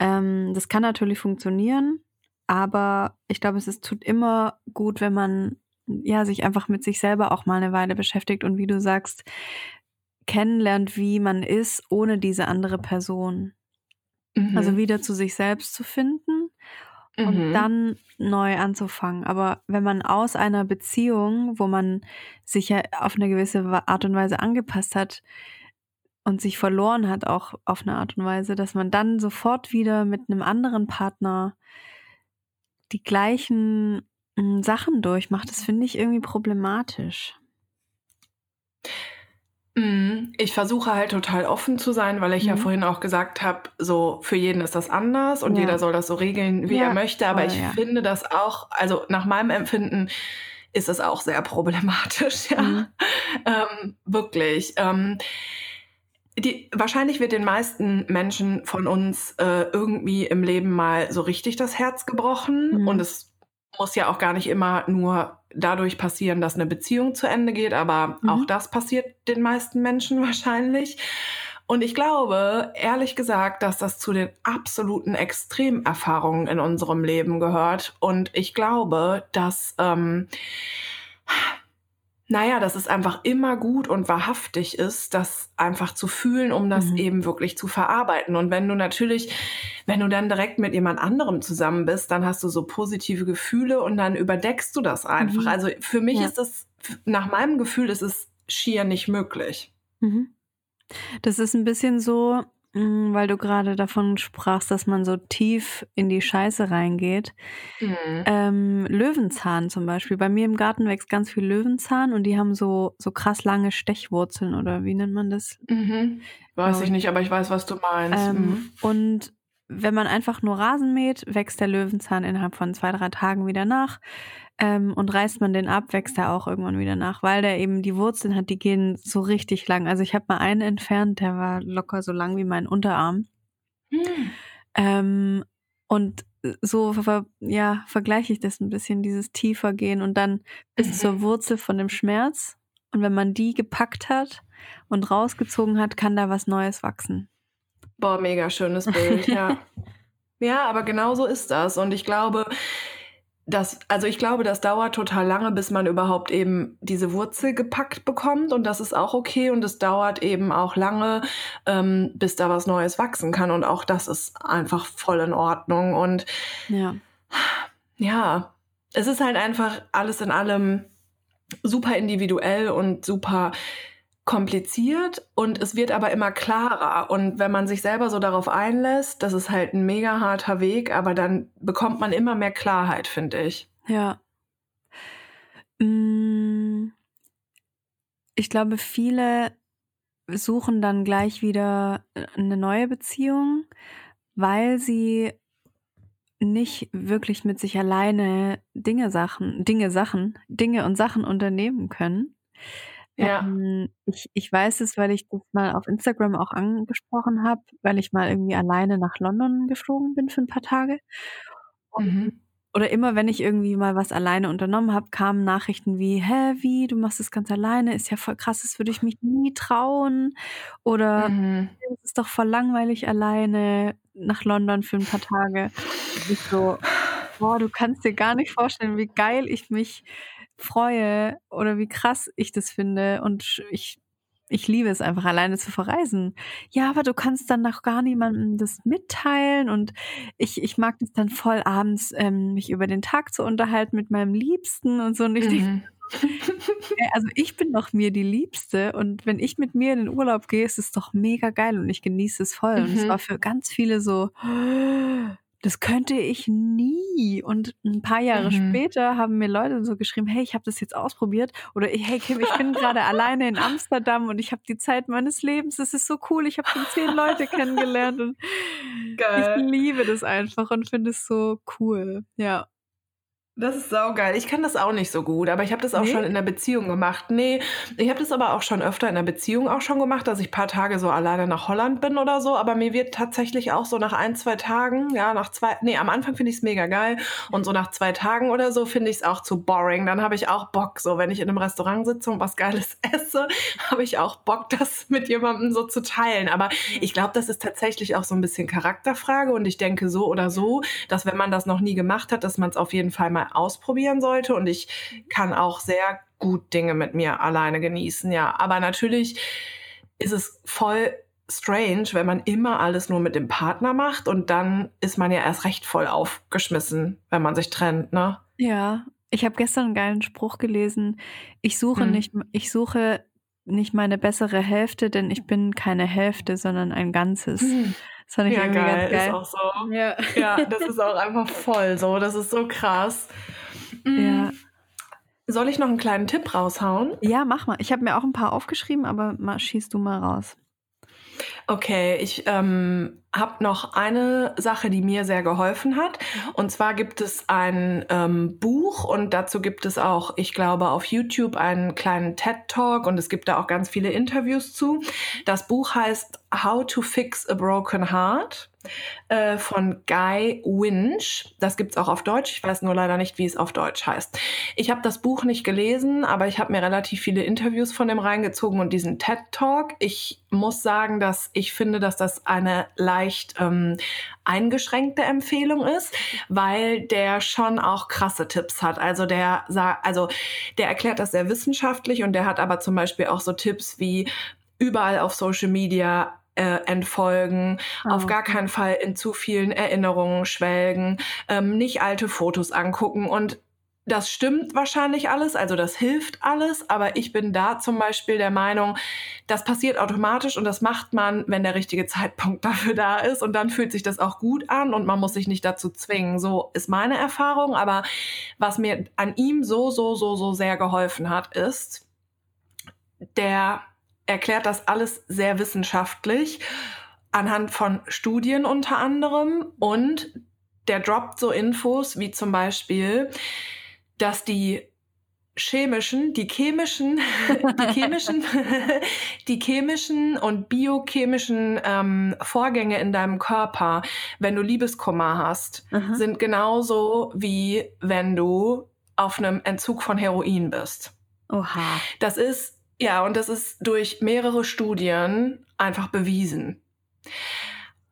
Ähm, das kann natürlich funktionieren. Aber ich glaube, es ist, tut immer gut, wenn man ja sich einfach mit sich selber auch mal eine Weile beschäftigt und wie du sagst, kennenlernt, wie man ist, ohne diese andere Person. Also mhm. Also wieder zu sich selbst zu finden und mhm. dann neu anzufangen. Aber wenn man aus einer Beziehung, wo man sich ja auf eine gewisse Art und Weise angepasst hat, und sich verloren hat, auch auf eine Art und Weise, dass man dann sofort wieder mit einem anderen Partner die gleichen hm, Sachen durchmacht. Das finde ich irgendwie problematisch. Mhm. Ich versuche halt total offen zu sein, weil ich mhm. ja vorhin auch gesagt habe, so für jeden ist das anders und ja. jeder soll das so regeln, wie ja, er möchte. Aber voll, ich ja. finde das auch, also nach meinem Empfinden ist es auch sehr problematisch, ja. Mhm. Ähm, wirklich. Ähm, die, wahrscheinlich wird den meisten Menschen von uns äh, irgendwie im Leben mal so richtig das Herz gebrochen. Mhm. Und es muss ja auch gar nicht immer nur dadurch passieren, dass eine Beziehung zu Ende geht, aber mhm. auch das passiert den meisten Menschen wahrscheinlich. Und ich glaube, ehrlich gesagt, dass das zu den absoluten Extremerfahrungen in unserem Leben gehört. Und ich glaube, dass ähm, naja, dass es einfach immer gut und wahrhaftig ist, das einfach zu fühlen, um das mhm. eben wirklich zu verarbeiten. Und wenn du natürlich, wenn du dann direkt mit jemand anderem zusammen bist, dann hast du so positive Gefühle und dann überdeckst du das einfach. Mhm. Also für mich ja. ist das, nach meinem Gefühl, ist es schier nicht möglich. Mhm. Das ist ein bisschen so, weil du gerade davon sprachst, dass man so tief in die Scheiße reingeht. Mhm. Ähm, Löwenzahn zum Beispiel. Bei mir im Garten wächst ganz viel Löwenzahn und die haben so, so krass lange Stechwurzeln oder wie nennt man das? Mhm. Weiß ich nicht, aber ich weiß, was du meinst. Ähm, mhm. Und wenn man einfach nur Rasen mäht, wächst der Löwenzahn innerhalb von zwei, drei Tagen wieder nach. Ähm, und reißt man den ab, wächst er auch irgendwann wieder nach, weil der eben die Wurzeln hat, die gehen so richtig lang. Also ich habe mal einen entfernt, der war locker so lang wie mein Unterarm. Hm. Ähm, und so ja, vergleiche ich das ein bisschen, dieses tiefer gehen und dann bis mhm. zur Wurzel von dem Schmerz. Und wenn man die gepackt hat und rausgezogen hat, kann da was Neues wachsen. Boah, mega schönes Bild, ja. ja, aber genau so ist das. Und ich glaube, das, also ich glaube, das dauert total lange, bis man überhaupt eben diese Wurzel gepackt bekommt. Und das ist auch okay. Und es dauert eben auch lange, ähm, bis da was Neues wachsen kann. Und auch das ist einfach voll in Ordnung. Und ja, ja es ist halt einfach alles in allem super individuell und super kompliziert und es wird aber immer klarer. Und wenn man sich selber so darauf einlässt, das ist halt ein mega harter Weg, aber dann bekommt man immer mehr Klarheit, finde ich. Ja. Mm. Ich glaube, viele suchen dann gleich wieder eine neue Beziehung, weil sie nicht wirklich mit sich alleine Dinge Sachen, Dinge Sachen, Dinge und Sachen unternehmen können. Ja. Ähm, ich, ich weiß es, weil ich das mal auf Instagram auch angesprochen habe, weil ich mal irgendwie alleine nach London geflogen bin für ein paar Tage. Mhm. Oder immer, wenn ich irgendwie mal was alleine unternommen habe, kamen Nachrichten wie, hä, wie, du machst das ganz alleine, ist ja voll krass, das würde ich mich nie trauen. Oder mhm. es ist doch voll langweilig alleine nach London für ein paar Tage. Und ich so, boah, du kannst dir gar nicht vorstellen, wie geil ich mich freue oder wie krass ich das finde und ich ich liebe es einfach alleine zu verreisen. Ja, aber du kannst dann noch gar niemandem das mitteilen und ich, ich mag das dann voll abends, ähm, mich über den Tag zu unterhalten mit meinem Liebsten und so. Und ich mhm. also ich bin doch mir die Liebste und wenn ich mit mir in den Urlaub gehe, ist es doch mega geil und ich genieße es voll. Mhm. Und es mhm. war für ganz viele so, das könnte ich nie. Und ein paar Jahre mhm. später haben mir Leute so geschrieben, hey, ich habe das jetzt ausprobiert. Oder hey Kim, ich bin gerade alleine in Amsterdam und ich habe die Zeit meines Lebens. Das ist so cool. Ich habe schon zehn Leute kennengelernt und Geil. ich liebe das einfach und finde es so cool. Ja. Das ist saugeil. Ich kann das auch nicht so gut, aber ich habe das auch nee? schon in der Beziehung gemacht. Nee, ich habe das aber auch schon öfter in der Beziehung auch schon gemacht, dass ich paar Tage so alleine nach Holland bin oder so. Aber mir wird tatsächlich auch so nach ein, zwei Tagen, ja, nach zwei, nee, am Anfang finde ich es mega geil. Und so nach zwei Tagen oder so finde ich es auch zu boring. Dann habe ich auch Bock, so wenn ich in einem Restaurant sitze und was Geiles esse, habe ich auch Bock, das mit jemandem so zu teilen. Aber ich glaube, das ist tatsächlich auch so ein bisschen Charakterfrage. Und ich denke so oder so, dass wenn man das noch nie gemacht hat, dass man es auf jeden Fall mal ausprobieren sollte. Und ich kann auch sehr gut Dinge mit mir alleine genießen, ja. Aber natürlich ist es voll strange, wenn man immer alles nur mit dem Partner macht und dann ist man ja erst recht voll aufgeschmissen, wenn man sich trennt, ne? Ja, ich habe gestern einen geilen Spruch gelesen. Ich suche hm. nicht, ich suche nicht meine bessere Hälfte, denn ich bin keine Hälfte, sondern ein Ganzes. Hm. Das fand ich ja, irgendwie geil. ganz geil. Ist auch so. Ja. Ja, das ist auch einfach voll so. Das ist so krass. Mm. Ja. Soll ich noch einen kleinen Tipp raushauen? ja, mach mal. Ich habe mir auch ein paar aufgeschrieben, aber mal, schieß du mal raus. Okay, ich ähm, habe noch eine Sache, die mir sehr geholfen hat. Und zwar gibt es ein ähm, Buch und dazu gibt es auch, ich glaube, auf YouTube einen kleinen TED Talk und es gibt da auch ganz viele Interviews zu. Das Buch heißt How to Fix a Broken Heart äh, von Guy Winch. Das gibt's auch auf Deutsch. Ich weiß nur leider nicht, wie es auf Deutsch heißt. Ich habe das Buch nicht gelesen, aber ich habe mir relativ viele Interviews von dem reingezogen und diesen TED Talk. Ich muss sagen, dass ich finde, dass das eine leicht ähm, eingeschränkte Empfehlung ist, weil der schon auch krasse Tipps hat. Also der also der erklärt das sehr wissenschaftlich und der hat aber zum Beispiel auch so Tipps wie überall auf Social Media äh, entfolgen, Ah, auf gar okay. keinen Fall in zu vielen Erinnerungen schwelgen, ähm, nicht alte Fotos angucken und das stimmt wahrscheinlich alles, also das hilft alles, aber ich bin da zum Beispiel der Meinung, das passiert automatisch und das macht man, wenn der richtige Zeitpunkt dafür da ist und dann fühlt sich das auch gut an und man muss sich nicht dazu zwingen. So ist meine Erfahrung, aber was mir an ihm so, so, so, so sehr geholfen hat, ist, der erklärt das alles sehr wissenschaftlich anhand von Studien unter anderem und der droppt so Infos wie zum Beispiel, dass die chemischen, die chemischen, die chemischen, die chemischen und biochemischen ähm, Vorgänge in deinem Körper, wenn du Liebeskummer hast, Aha. sind genauso wie wenn du auf einem Entzug von Heroin bist. Oha. Das ist, ja, und das ist durch mehrere Studien einfach bewiesen.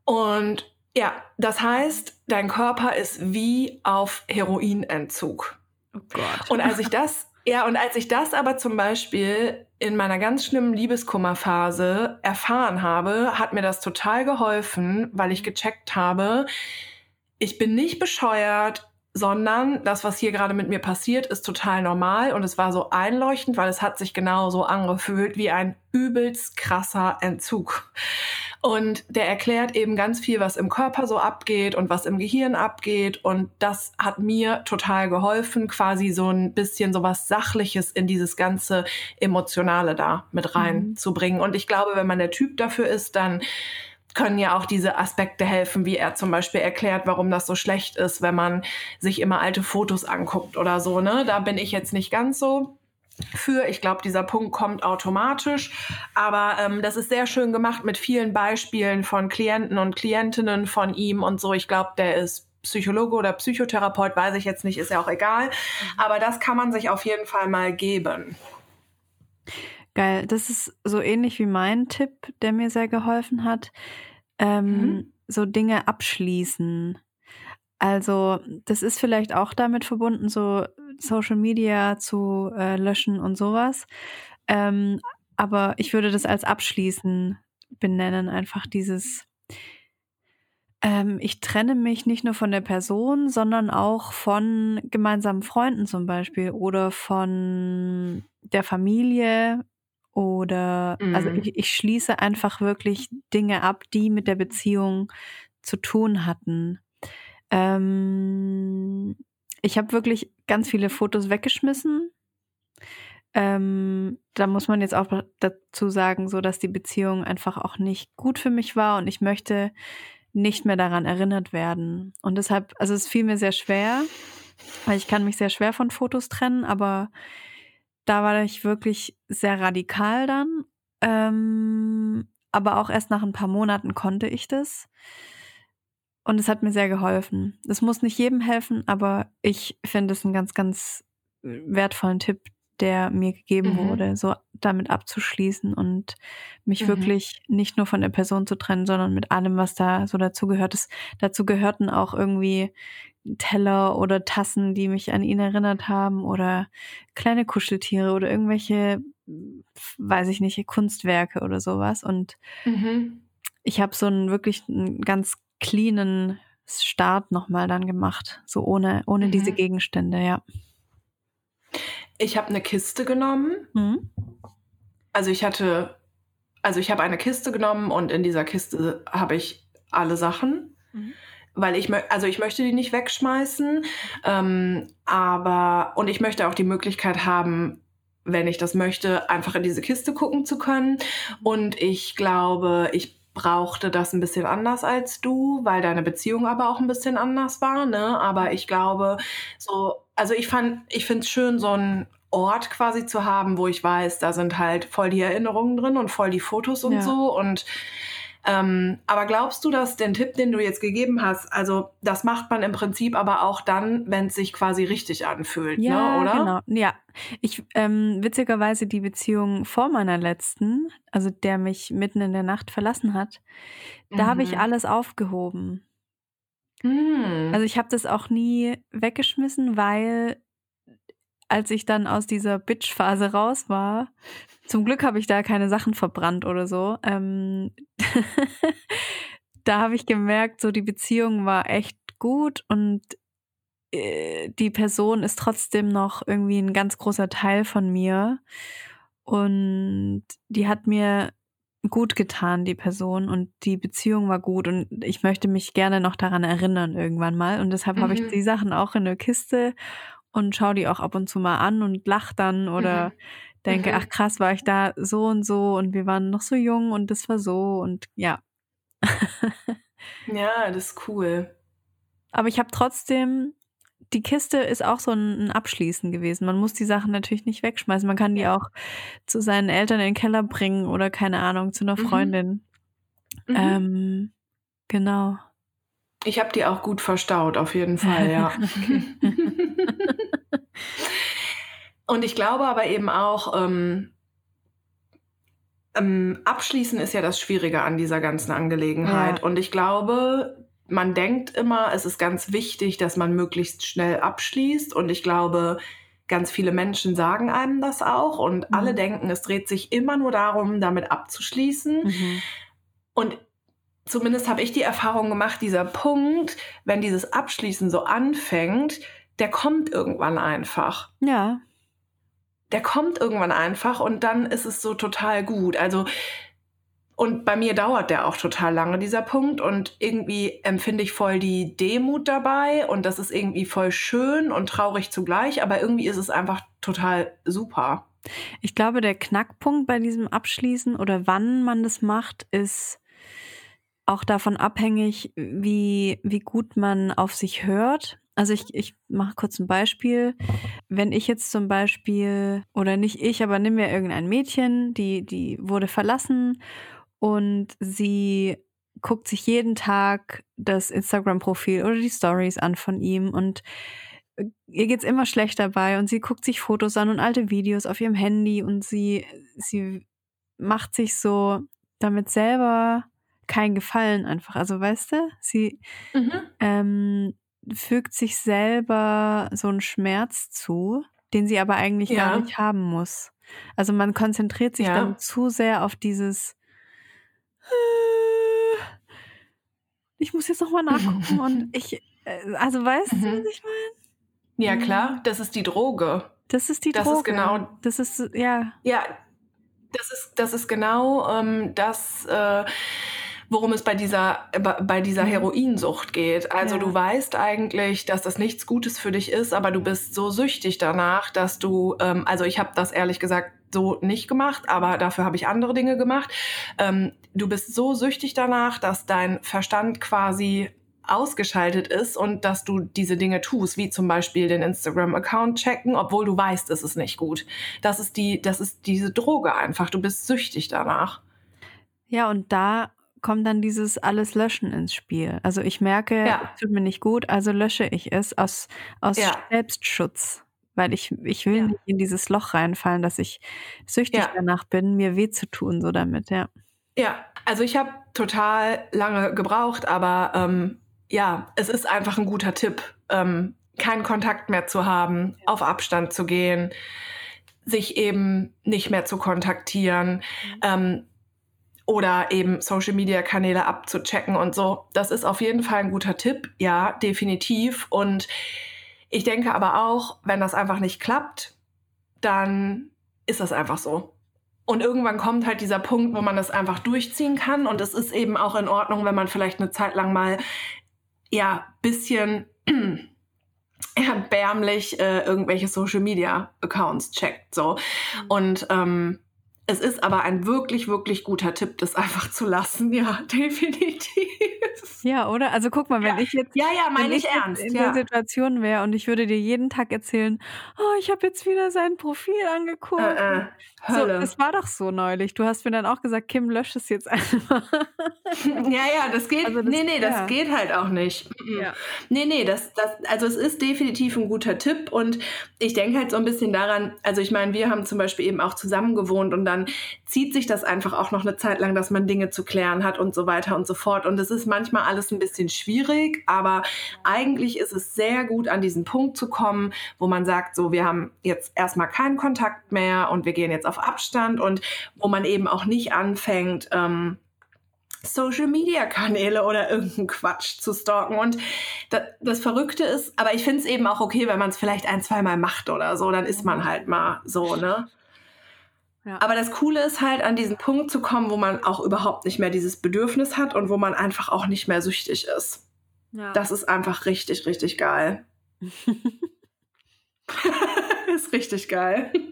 Und ja, das heißt, dein Körper ist wie auf Heroinentzug. Oh Gott. Und als ich das, ja, und als ich das aber zum Beispiel in meiner ganz schlimmen Liebeskummerphase erfahren habe, hat mir das total geholfen, weil ich gecheckt habe, ich bin nicht bescheuert, sondern das, was hier gerade mit mir passiert, ist total normal und es war so einleuchtend, weil es hat sich genau so angefühlt wie ein übelst krasser Entzug. Und der erklärt eben ganz viel, was im Körper so abgeht und was im Gehirn abgeht. Und das hat mir total geholfen, quasi so ein bisschen so was Sachliches in dieses ganze Emotionale da mit reinzubringen. Und ich glaube, wenn man der Typ dafür ist, dann können ja auch diese Aspekte helfen, wie er zum Beispiel erklärt, warum das so schlecht ist, wenn man sich immer alte Fotos anguckt oder so. Ne? Da bin ich jetzt nicht ganz so für. Ich glaube, dieser Punkt kommt automatisch. Aber ähm, das ist sehr schön gemacht mit vielen Beispielen von Klienten und Klientinnen von ihm und so. Ich glaube, der ist Psychologe oder Psychotherapeut, weiß ich jetzt nicht, ist ja auch egal. Aber das kann man sich auf jeden Fall mal geben. Geil. Das ist so ähnlich wie mein Tipp, der mir sehr geholfen hat. Ähm, Mhm. So Dinge abschließen. Also, das ist vielleicht auch damit verbunden, so Social Media zu äh, löschen und sowas. Ähm, aber ich würde das als Abschließen benennen, einfach dieses, ähm, ich trenne mich nicht nur von der Person, sondern auch von gemeinsamen Freunden zum Beispiel oder von der Familie oder also Mhm. ich, ich schließe einfach wirklich Dinge ab, die mit der Beziehung zu tun hatten. Ähm, ich habe wirklich ganz viele Fotos weggeschmissen. Ähm, da muss man jetzt auch dazu sagen, so dass die Beziehung einfach auch nicht gut für mich war und ich möchte nicht mehr daran erinnert werden. Und deshalb, also es fiel mir sehr schwer, weil ich kann mich sehr schwer von Fotos trennen, aber da war ich wirklich sehr radikal dann. Ähm, aber auch erst nach ein paar Monaten konnte ich das. Und es hat mir sehr geholfen. Es muss nicht jedem helfen, aber ich finde es einen ganz, ganz wertvollen Tipp, der mir gegeben Mhm. wurde, so damit abzuschließen und mich Mhm. wirklich nicht nur von der Person zu trennen, sondern mit allem, was da so dazu gehört. Es, dazu gehörten auch irgendwie Teller oder Tassen, die mich an ihn erinnert haben oder kleine Kuscheltiere oder irgendwelche, weiß ich nicht, Kunstwerke oder sowas. Und Mhm. ich habe so einen wirklich einen ganz cleanen Start nochmal dann gemacht, so ohne, ohne diese Mhm. Gegenstände, ja. Ich habe eine Kiste genommen Mhm. also ich hatte, also ich habe eine Kiste genommen und in dieser Kiste habe ich alle Sachen. Weil ich also ich möchte die nicht wegschmeißen, ähm, aber und ich möchte auch die Möglichkeit haben, wenn ich das möchte, einfach in diese Kiste gucken zu können. Und ich glaube, ich brauchte das ein bisschen anders als du, weil deine Beziehung aber auch ein bisschen anders war, ne? Aber ich glaube, so, also ich fand, ich finde es schön, so ein Ort quasi zu haben, wo ich weiß, da sind halt voll die Erinnerungen drin und voll die Fotos und ja. so. Und ähm, aber glaubst du, dass den Tipp, den du jetzt gegeben hast, also das macht man im Prinzip aber auch dann, wenn es sich quasi richtig anfühlt, ja, ne, oder? Genau. Ja, ich ähm, witzigerweise die Beziehung vor meiner letzten, also der mich mitten in der Nacht verlassen hat, da mhm. habe ich alles aufgehoben. Mhm. Also ich habe das auch nie weggeschmissen, weil als ich dann aus dieser Bitch-Phase raus war, zum Glück habe ich da keine Sachen verbrannt oder so. Ähm, da habe ich gemerkt, so die Beziehung war echt gut und äh, die Person ist trotzdem noch irgendwie ein ganz großer Teil von mir. Und die hat mir gut getan, die Person, und die Beziehung war gut und ich möchte mich gerne noch daran erinnern irgendwann mal. Und deshalb mhm. habe ich mhm. die Sachen auch in der Kiste und schaue die auch ab und zu mal an und lach dann oder mhm. denke, mhm. ach krass, war ich da so und so und wir waren noch so jung und das war so und ja. ja, das ist cool. Aber ich habe trotzdem, die Kiste ist auch so ein, ein, Abschließen gewesen. Man muss die Sachen natürlich nicht wegschmeißen. Man kann die auch zu seinen Eltern in den Keller bringen oder keine Ahnung, zu einer mhm. Freundin. Mhm. Ähm, genau. Ich habe die auch gut verstaut, auf jeden Fall, ja. Und ich glaube aber eben auch, ähm, ähm, abschließen ist ja das Schwierige an dieser ganzen Angelegenheit. Ja. Und ich glaube, man denkt immer, es ist ganz wichtig, dass man möglichst schnell abschließt. Und ich glaube, ganz viele Menschen sagen einem das auch. Und mhm. alle denken, es dreht sich immer nur darum, damit abzuschließen. Mhm. Und zumindest habe ich die Erfahrung gemacht, dieser Punkt, wenn dieses Abschließen so anfängt, der kommt irgendwann einfach. Ja. Der kommt irgendwann einfach und dann ist es so total gut. Also, und bei mir dauert der auch total lange, dieser Punkt. Und irgendwie empfinde ich voll die Demut dabei und das ist irgendwie voll schön und traurig zugleich, aber irgendwie ist es einfach total super. Ich glaube, der Knackpunkt bei diesem Abschließen oder wann man das macht, ist, auch davon abhängig, wie, wie gut man auf sich hört. Also ich, ich mache kurz ein Beispiel. Wenn ich jetzt zum Beispiel, oder nicht ich, aber nimm mir irgendein Mädchen, die, die wurde verlassen und sie guckt sich jeden Tag das Instagram-Profil oder die Stories an von ihm und äh, ihr geht's immer schlecht dabei und sie guckt sich Fotos an und alte Videos auf ihrem Handy und sie, sie macht sich so damit selber kein Gefallen einfach. Also weißt du, sie mhm. ähm, fügt sich selber so einen Schmerz zu, den sie aber eigentlich ja. gar nicht haben muss. Also man konzentriert sich ja. dann zu sehr auf dieses äh, ich muss jetzt nochmal nachgucken und ich, äh, also weißt du, mhm. was ich meine? Ja, klar, das ist die Droge. Das ist die das Droge. Ist genau, das ist, ja. Ja, das ist, das ist genau ähm, das, äh, worum es bei dieser, bei dieser mhm. Heroinsucht geht. Also ja. du weißt eigentlich, dass das nichts Gutes für dich ist, aber du bist so süchtig danach, dass du, ähm, also ich habe das ehrlich gesagt so nicht gemacht, aber dafür habe ich andere Dinge gemacht. Ähm, du bist so süchtig danach, dass dein Verstand quasi ausgeschaltet ist und dass du diese Dinge tust, wie zum Beispiel den Instagram-Account checken, obwohl du weißt, es ist nicht gut. Das ist die, das ist diese Droge einfach. Du bist süchtig danach. Ja, und da kommt dann dieses alles Löschen ins Spiel. Also ich merke, ja. es tut mir nicht gut, also lösche ich es aus, aus ja. Selbstschutz. Weil ich, ich will ja. nicht in dieses Loch reinfallen, dass ich süchtig danach bin, mir weh zu tun, so damit, ja. Ja, also ich habe total lange gebraucht, aber ähm, ja, es ist einfach ein guter Tipp, ähm, keinen Kontakt mehr zu haben, auf Abstand zu gehen, sich eben nicht mehr zu kontaktieren. Mhm. Ähm, oder eben Social-Media-Kanäle abzuchecken und so. Das ist auf jeden Fall ein guter Tipp, ja, definitiv. Und ich denke aber auch, wenn das einfach nicht klappt, dann ist das einfach so. und irgendwann kommt halt dieser Punkt, wo man das einfach durchziehen kann. Und es ist eben auch in Ordnung, wenn man vielleicht eine Zeit lang mal, ja, bisschen erbärmlich äh, irgendwelche Social Media Accounts checkt. So. Mhm. Und ähm, es ist aber ein wirklich, wirklich guter Tipp, das einfach zu lassen. Ja, definitiv. Ja, oder? Also guck mal, wenn ja. ich jetzt, ja, ja, meine ich, ich ernst, in ja. der Situation wäre und ich würde dir jeden Tag erzählen, oh, ich habe jetzt wieder sein Profil angeguckt. Äh, äh, so, es war doch so neulich. Du hast mir dann auch gesagt, Kim, lösch es jetzt einfach. ja, ja, das geht. Also das, nee, nee, das ja. geht halt auch nicht. Ja. Nee, nee, das, das, also es ist definitiv ein guter Tipp und ich denke halt so ein bisschen daran, also ich meine, wir haben zum Beispiel eben auch zusammen gewohnt und dann zieht sich das einfach auch noch eine Zeit lang, dass man Dinge zu klären hat und so weiter und so fort. Und es ist manchmal alles ein bisschen schwierig, aber eigentlich ist es sehr gut, an diesen Punkt zu kommen, wo man sagt, so, wir haben jetzt erstmal keinen Kontakt mehr und wir gehen jetzt auf Abstand und wo man eben auch nicht anfängt, ähm, Social Media Kanäle oder irgendeinen Quatsch zu stalken. Und das, das Verrückte ist, aber ich finde es eben auch okay, wenn man es vielleicht ein, zweimal macht oder so, dann ist man halt mal so, ne? Ja. Aber das Coole ist halt, an diesen Punkt zu kommen, wo man auch überhaupt nicht mehr dieses Bedürfnis hat und wo man einfach auch nicht mehr süchtig ist. Ja. Das ist einfach richtig, richtig geil. ist richtig geil.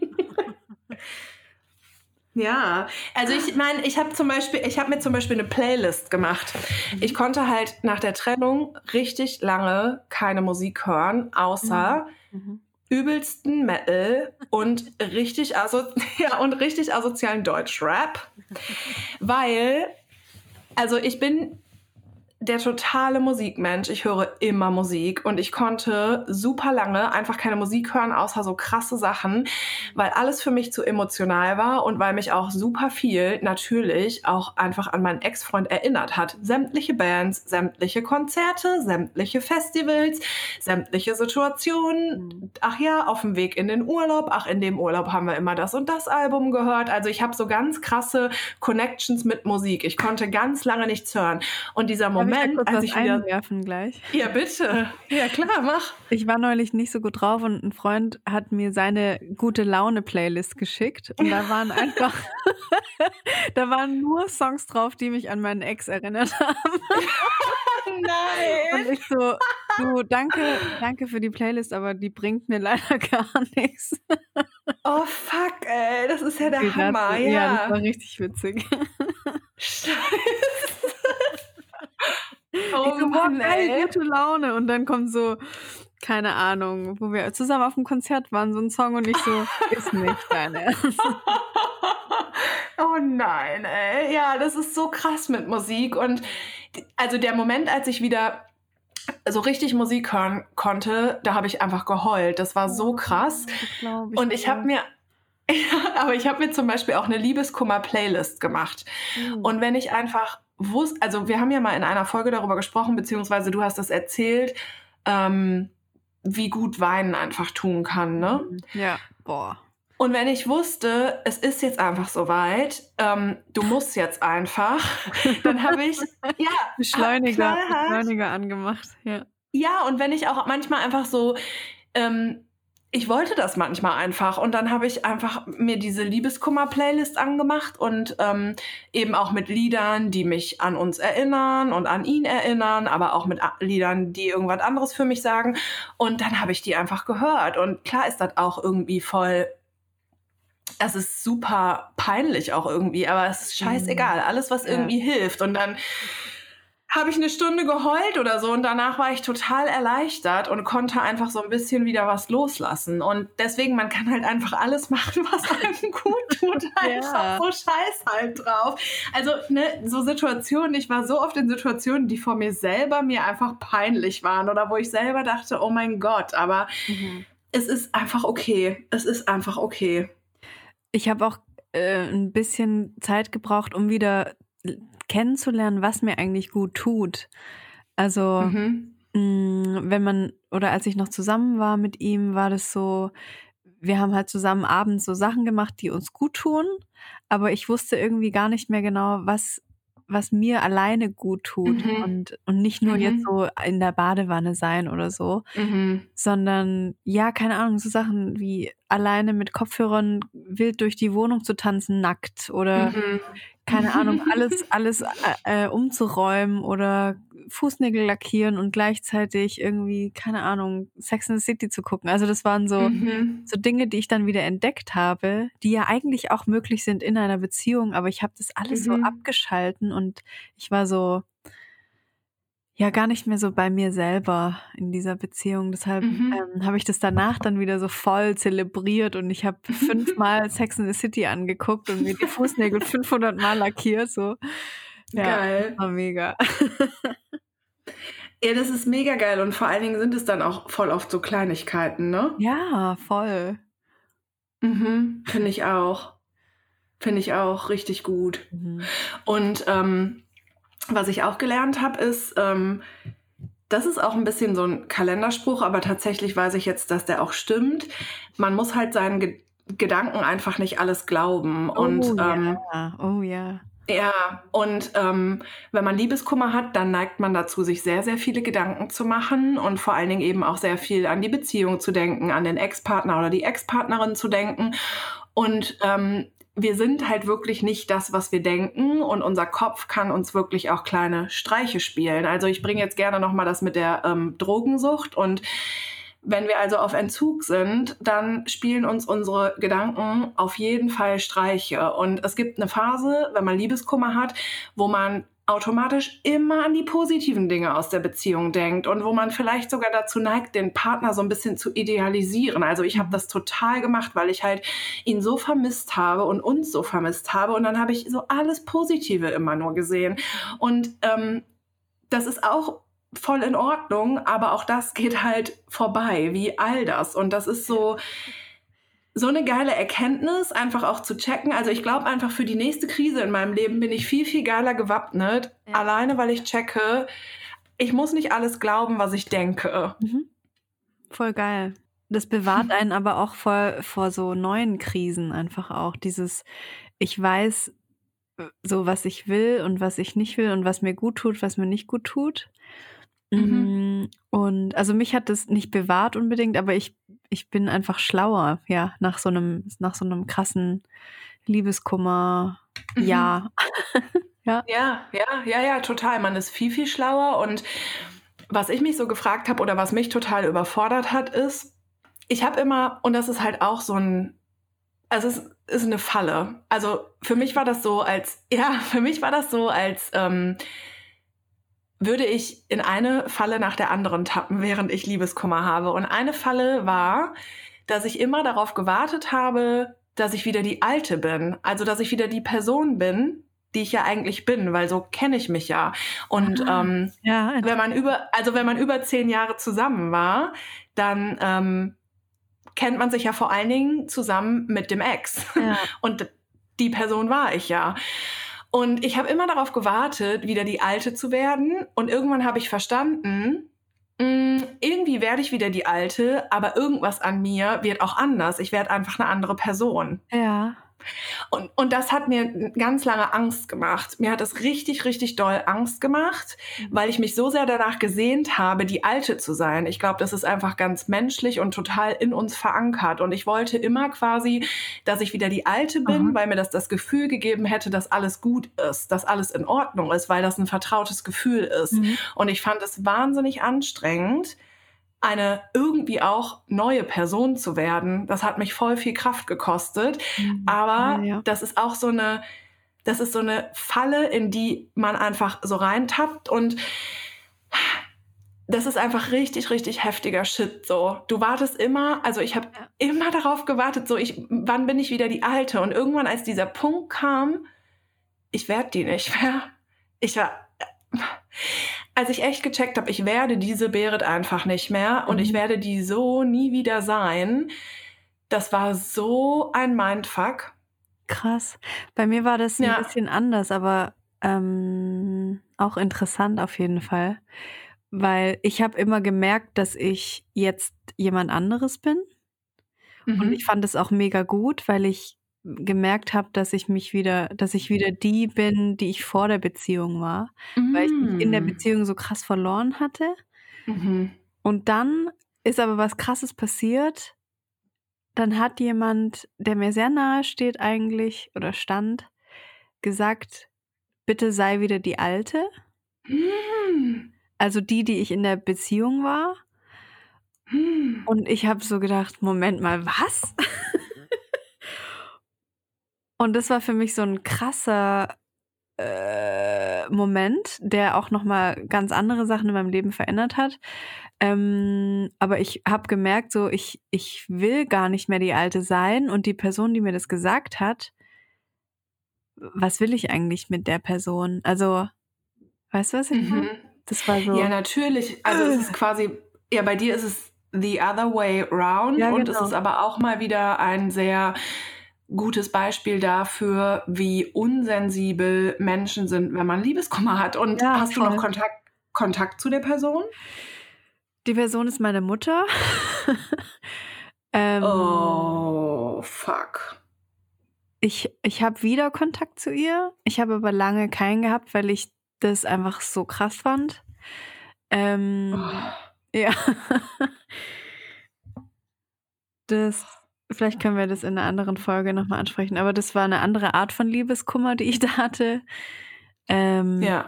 Ja, also ich meine, ich habe zum Beispiel, ich habe mir zum Beispiel eine Playlist gemacht. Ich mhm. konnte halt nach der Trennung richtig lange keine Musik hören, außer mhm. mhm. Übelsten Metal und richtig aso ja, und richtig asozialen Deutschrap, weil also ich bin der totale Musikmensch. Ich höre immer Musik und ich konnte super lange einfach keine Musik hören, außer so krasse Sachen, weil alles für mich zu emotional war und weil mich auch super viel natürlich auch einfach an meinen Ex-Freund erinnert hat. Sämtliche Bands, sämtliche Konzerte, sämtliche Festivals, sämtliche Situationen. Ach ja, auf dem Weg in den Urlaub. Ach, in dem Urlaub haben wir immer das und das Album gehört. Also ich habe so ganz krasse Connections mit Musik. Ich konnte ganz lange nichts hören. Und dieser Moment, Moment, ich als ich wieder einwerfen gleich. Ja, bitte. Ja, klar, mach. Ich war neulich nicht so gut drauf und ein Freund hat mir seine gute Laune Playlist geschickt und da waren einfach da waren nur Songs drauf, die mich an meinen Ex erinnert haben. Nein. Und ich so, du, danke, danke für die Playlist, aber die bringt mir leider gar nichts. Oh fuck, ey, das ist ja der Hammer, ja. Ja, das war richtig witzig. Scheiße. Oh ich so, Mann, gute Laune. Und dann kommt so, keine Ahnung, wo wir zusammen auf dem Konzert waren, so ein Song und ich so, ist nicht dein Ernst. oh nein, ey. Ja, das ist so krass mit Musik. Und also der Moment, als ich wieder so richtig Musik hören konnte, da habe ich einfach geheult. Das war so krass. Ich und ich habe mir ja, aber ich habe mir zum Beispiel auch eine Liebeskummer-Playlist gemacht. Mhm. Und wenn ich einfach wusste, also wir haben ja mal in einer Folge darüber gesprochen, beziehungsweise du hast das erzählt, ähm, wie gut Weinen einfach tun kann, ne? Mhm. Ja, boah. Und wenn ich wusste, es ist jetzt einfach soweit, ähm, du musst jetzt einfach, dann habe ich ja Beschleuniger, Beschleuniger angemacht. Ja. ja, und wenn ich auch manchmal einfach so ähm, ich wollte das manchmal einfach und dann habe ich einfach mir diese Liebeskummer-Playlist angemacht und ähm, eben auch mit Liedern, die mich an uns erinnern und an ihn erinnern, aber auch mit Liedern, die irgendwas anderes für mich sagen. Und dann habe ich die einfach gehört und klar ist das auch irgendwie voll es ist super peinlich auch irgendwie, aber es ist scheißegal. Mhm. Alles, was irgendwie ja. hilft. Und dann habe ich eine Stunde geheult oder so und danach war ich total erleichtert und konnte einfach so ein bisschen wieder was loslassen. Und deswegen, man kann halt einfach alles machen, was einem gut tut. Einfach ja. so scheiß halt drauf. Also, ne, so Situationen, ich war so oft in Situationen, die vor mir selber mir einfach peinlich waren oder wo ich selber dachte, oh mein Gott, aber mhm. es ist einfach okay. Es ist einfach okay. Ich habe auch äh, ein bisschen Zeit gebraucht, um wieder kennenzulernen, was mir eigentlich gut tut. Also, mhm. mh, mm, wenn man, oder als ich noch zusammen war mit ihm, war das so, wir haben halt zusammen abends so Sachen gemacht, die uns gut tun, aber ich wusste irgendwie gar nicht mehr genau, was was mir alleine gut tut mhm. und, und nicht nur mhm. jetzt so in der Badewanne sein oder so, mhm. sondern ja, keine Ahnung, so Sachen wie alleine mit Kopfhörern wild durch die Wohnung zu tanzen, nackt oder mhm. keine Ahnung, alles, alles äh, äh, umzuräumen oder Fußnägel lackieren und gleichzeitig irgendwie, keine Ahnung, Sex in the City zu gucken. Also das waren so, mhm. so Dinge, die ich dann wieder entdeckt habe, die ja eigentlich auch möglich sind in einer Beziehung, aber ich habe das alles mhm. so abgeschalten und ich war so, ja gar nicht mehr so bei mir selber in dieser Beziehung. Deshalb mhm. ähm, habe ich das danach dann wieder so voll zelebriert und ich habe fünfmal Sex in the City angeguckt und mir die Fußnägel 500 Mal lackiert. So. Ja, geil. War mega. ja, das ist mega geil und vor allen Dingen sind es dann auch voll oft so Kleinigkeiten, ne? Ja, voll. Mhm, finde ich auch. Finde ich auch richtig gut. Mhm. Und ähm, was ich auch gelernt habe, ist, ähm, das ist auch ein bisschen so ein Kalenderspruch, aber tatsächlich weiß ich jetzt, dass der auch stimmt. Man muss halt seinen Ge Gedanken einfach nicht alles glauben. Oh, und ähm, ja. oh ja. Ja, und ähm, wenn man Liebeskummer hat, dann neigt man dazu, sich sehr, sehr viele Gedanken zu machen und vor allen Dingen eben auch sehr viel an die Beziehung zu denken, an den Ex-Partner oder die Ex-Partnerin zu denken. Und ähm, wir sind halt wirklich nicht das, was wir denken und unser Kopf kann uns wirklich auch kleine Streiche spielen. Also ich bringe jetzt gerne nochmal das mit der ähm, Drogensucht und wenn wir also auf Entzug sind, dann spielen uns unsere Gedanken auf jeden Fall Streiche. Und es gibt eine Phase, wenn man Liebeskummer hat, wo man automatisch immer an die positiven Dinge aus der Beziehung denkt und wo man vielleicht sogar dazu neigt, den Partner so ein bisschen zu idealisieren. Also ich habe das total gemacht, weil ich halt ihn so vermisst habe und uns so vermisst habe und dann habe ich so alles Positive immer nur gesehen. Und ähm, das ist auch voll in Ordnung, aber auch das geht halt vorbei, wie all das. Und das ist so, so eine geile Erkenntnis, einfach auch zu checken. Also ich glaube einfach für die nächste Krise in meinem Leben bin ich viel, viel geiler gewappnet. Ja. Alleine, weil ich checke, ich muss nicht alles glauben, was ich denke. Mhm. Voll geil. Das bewahrt einen aber auch vor, vor so neuen Krisen einfach auch. Dieses, ich weiß so, was ich will und was ich nicht will und was mir gut tut, was mir nicht gut tut. Mhm. Mm, und also mich hat das nicht bewahrt unbedingt, aber ich, ich bin einfach schlauer, ja, nach so einem, nach so einem krassen Liebeskummer, mhm. ja. ja. Ja, ja, ja, ja, total. Man ist viel, viel schlauer. Und was ich mich so gefragt habe oder was mich total überfordert hat, ist, ich habe immer, und das ist halt auch so ein, also es ist eine Falle. Also für mich war das so als, ja, für mich war das so als, ähm, würde ich in eine Falle nach der anderen tappen, während ich Liebeskummer habe. Und eine Falle war, dass ich immer darauf gewartet habe, dass ich wieder die Alte bin. Also, dass ich wieder die Person bin, die ich ja eigentlich bin, weil so kenne ich mich ja. Und ah, ähm, ja, wenn man über, also wenn man über zehn Jahre zusammen war, dann ähm, kennt man sich ja vor allen Dingen zusammen mit dem Ex. Ja. Und die Person war ich ja. Und ich habe immer darauf gewartet, wieder die Alte zu werden. Und irgendwann habe ich verstanden, mm, irgendwie werde ich wieder die Alte, aber irgendwas an mir wird auch anders. Ich werde einfach eine andere Person. Ja. Und, und das hat mir ganz lange Angst gemacht. Mir hat es richtig, richtig doll Angst gemacht, mhm. weil ich mich so sehr danach gesehnt habe, die Alte zu sein. Ich glaube, das ist einfach ganz menschlich und total in uns verankert. Und ich wollte immer quasi, dass ich wieder die Alte bin, Aha. weil mir das das Gefühl gegeben hätte, dass alles gut ist, dass alles in Ordnung ist, weil das ein vertrautes Gefühl ist. Mhm. Und ich fand es wahnsinnig anstrengend, eine irgendwie auch neue Person zu werden. Das hat mich voll viel Kraft gekostet. Mhm. Aber ja, ja. das ist auch so eine, das ist so eine Falle, in die man einfach so reintappt und das ist einfach richtig, richtig heftiger Shit. So, du wartest immer, also ich habe ja. immer darauf gewartet, so ich, wann bin ich wieder die Alte? Und irgendwann, als dieser Punkt kam, ich werde die nicht mehr. Ich war, als ich echt gecheckt habe, ich werde diese Berit einfach nicht mehr und ich mhm. werde die so nie wieder sein, das war so ein Mindfuck. Krass. Bei mir war das ein ja. bisschen anders, aber ähm, auch interessant auf jeden Fall, weil ich habe immer gemerkt, dass ich jetzt jemand anderes bin. Mhm. Und ich fand es auch mega gut, weil ich gemerkt habe, dass ich mich wieder, dass ich wieder die bin, die ich vor der Beziehung war, mhm. weil ich mich in der mm. Beziehung so krass verloren hatte. Mhm. Und dann ist aber was Krasses passiert. Dann hat jemand, der mir sehr nahe steht eigentlich oder stand, gesagt, bitte sei wieder die Alte. Mhm. Also die, die ich in der Beziehung war. Mhm. Und ich habe so gedacht, Moment mal, was? Und das war für mich so ein krasser äh, Moment, der auch nochmal ganz andere Sachen in meinem Leben verändert hat. Ähm, aber ich habe gemerkt, so ich, ich will gar nicht mehr die Alte sein. Und die Person, die mir das gesagt hat, was will ich eigentlich mit der Person? Also, weißt du, was ich mhm. Das war so. Ja, natürlich. Also es ist quasi, ja, bei dir ist es the other way round ja, und genau. es ist aber auch mal wieder ein sehr gutes Beispiel dafür, wie unsensibel Menschen sind, wenn man Liebeskummer hat. Und ja, hast voll. du noch Kontakt, Kontakt zu der Person? Die Person ist meine Mutter. ähm, oh, fuck. Ich, ich habe wieder Kontakt zu ihr. Ich habe aber lange keinen gehabt, weil ich das einfach so krass fand. Ähm, oh. Ja. das Vielleicht können wir das in einer anderen Folge nochmal ansprechen. Aber das war eine andere Art von Liebeskummer, die ich da hatte. Ähm, ja.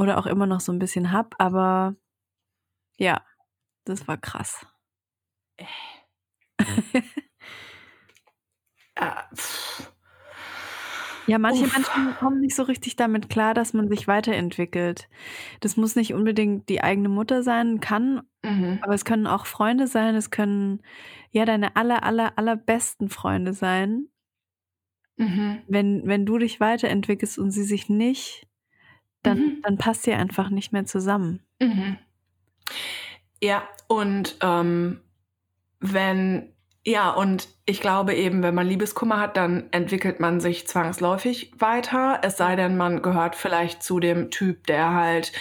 Oder auch immer noch so ein bisschen hab. Aber ja, das war krass. Äh. ah, ja, manche Uff. Menschen kommen nicht so richtig damit klar, dass man sich weiterentwickelt. Das muss nicht unbedingt die eigene Mutter sein, kann, mhm. aber es können auch Freunde sein, es können ja deine aller, aller, allerbesten Freunde sein. Mhm. Wenn, wenn du dich weiterentwickelst und sie sich nicht, dann, mhm. dann passt ihr einfach nicht mehr zusammen. Mhm. Ja, und ähm, wenn ja, und ich glaube eben, wenn man Liebeskummer hat, dann entwickelt man sich zwangsläufig weiter. Es sei denn, man gehört vielleicht zu dem Typ, der halt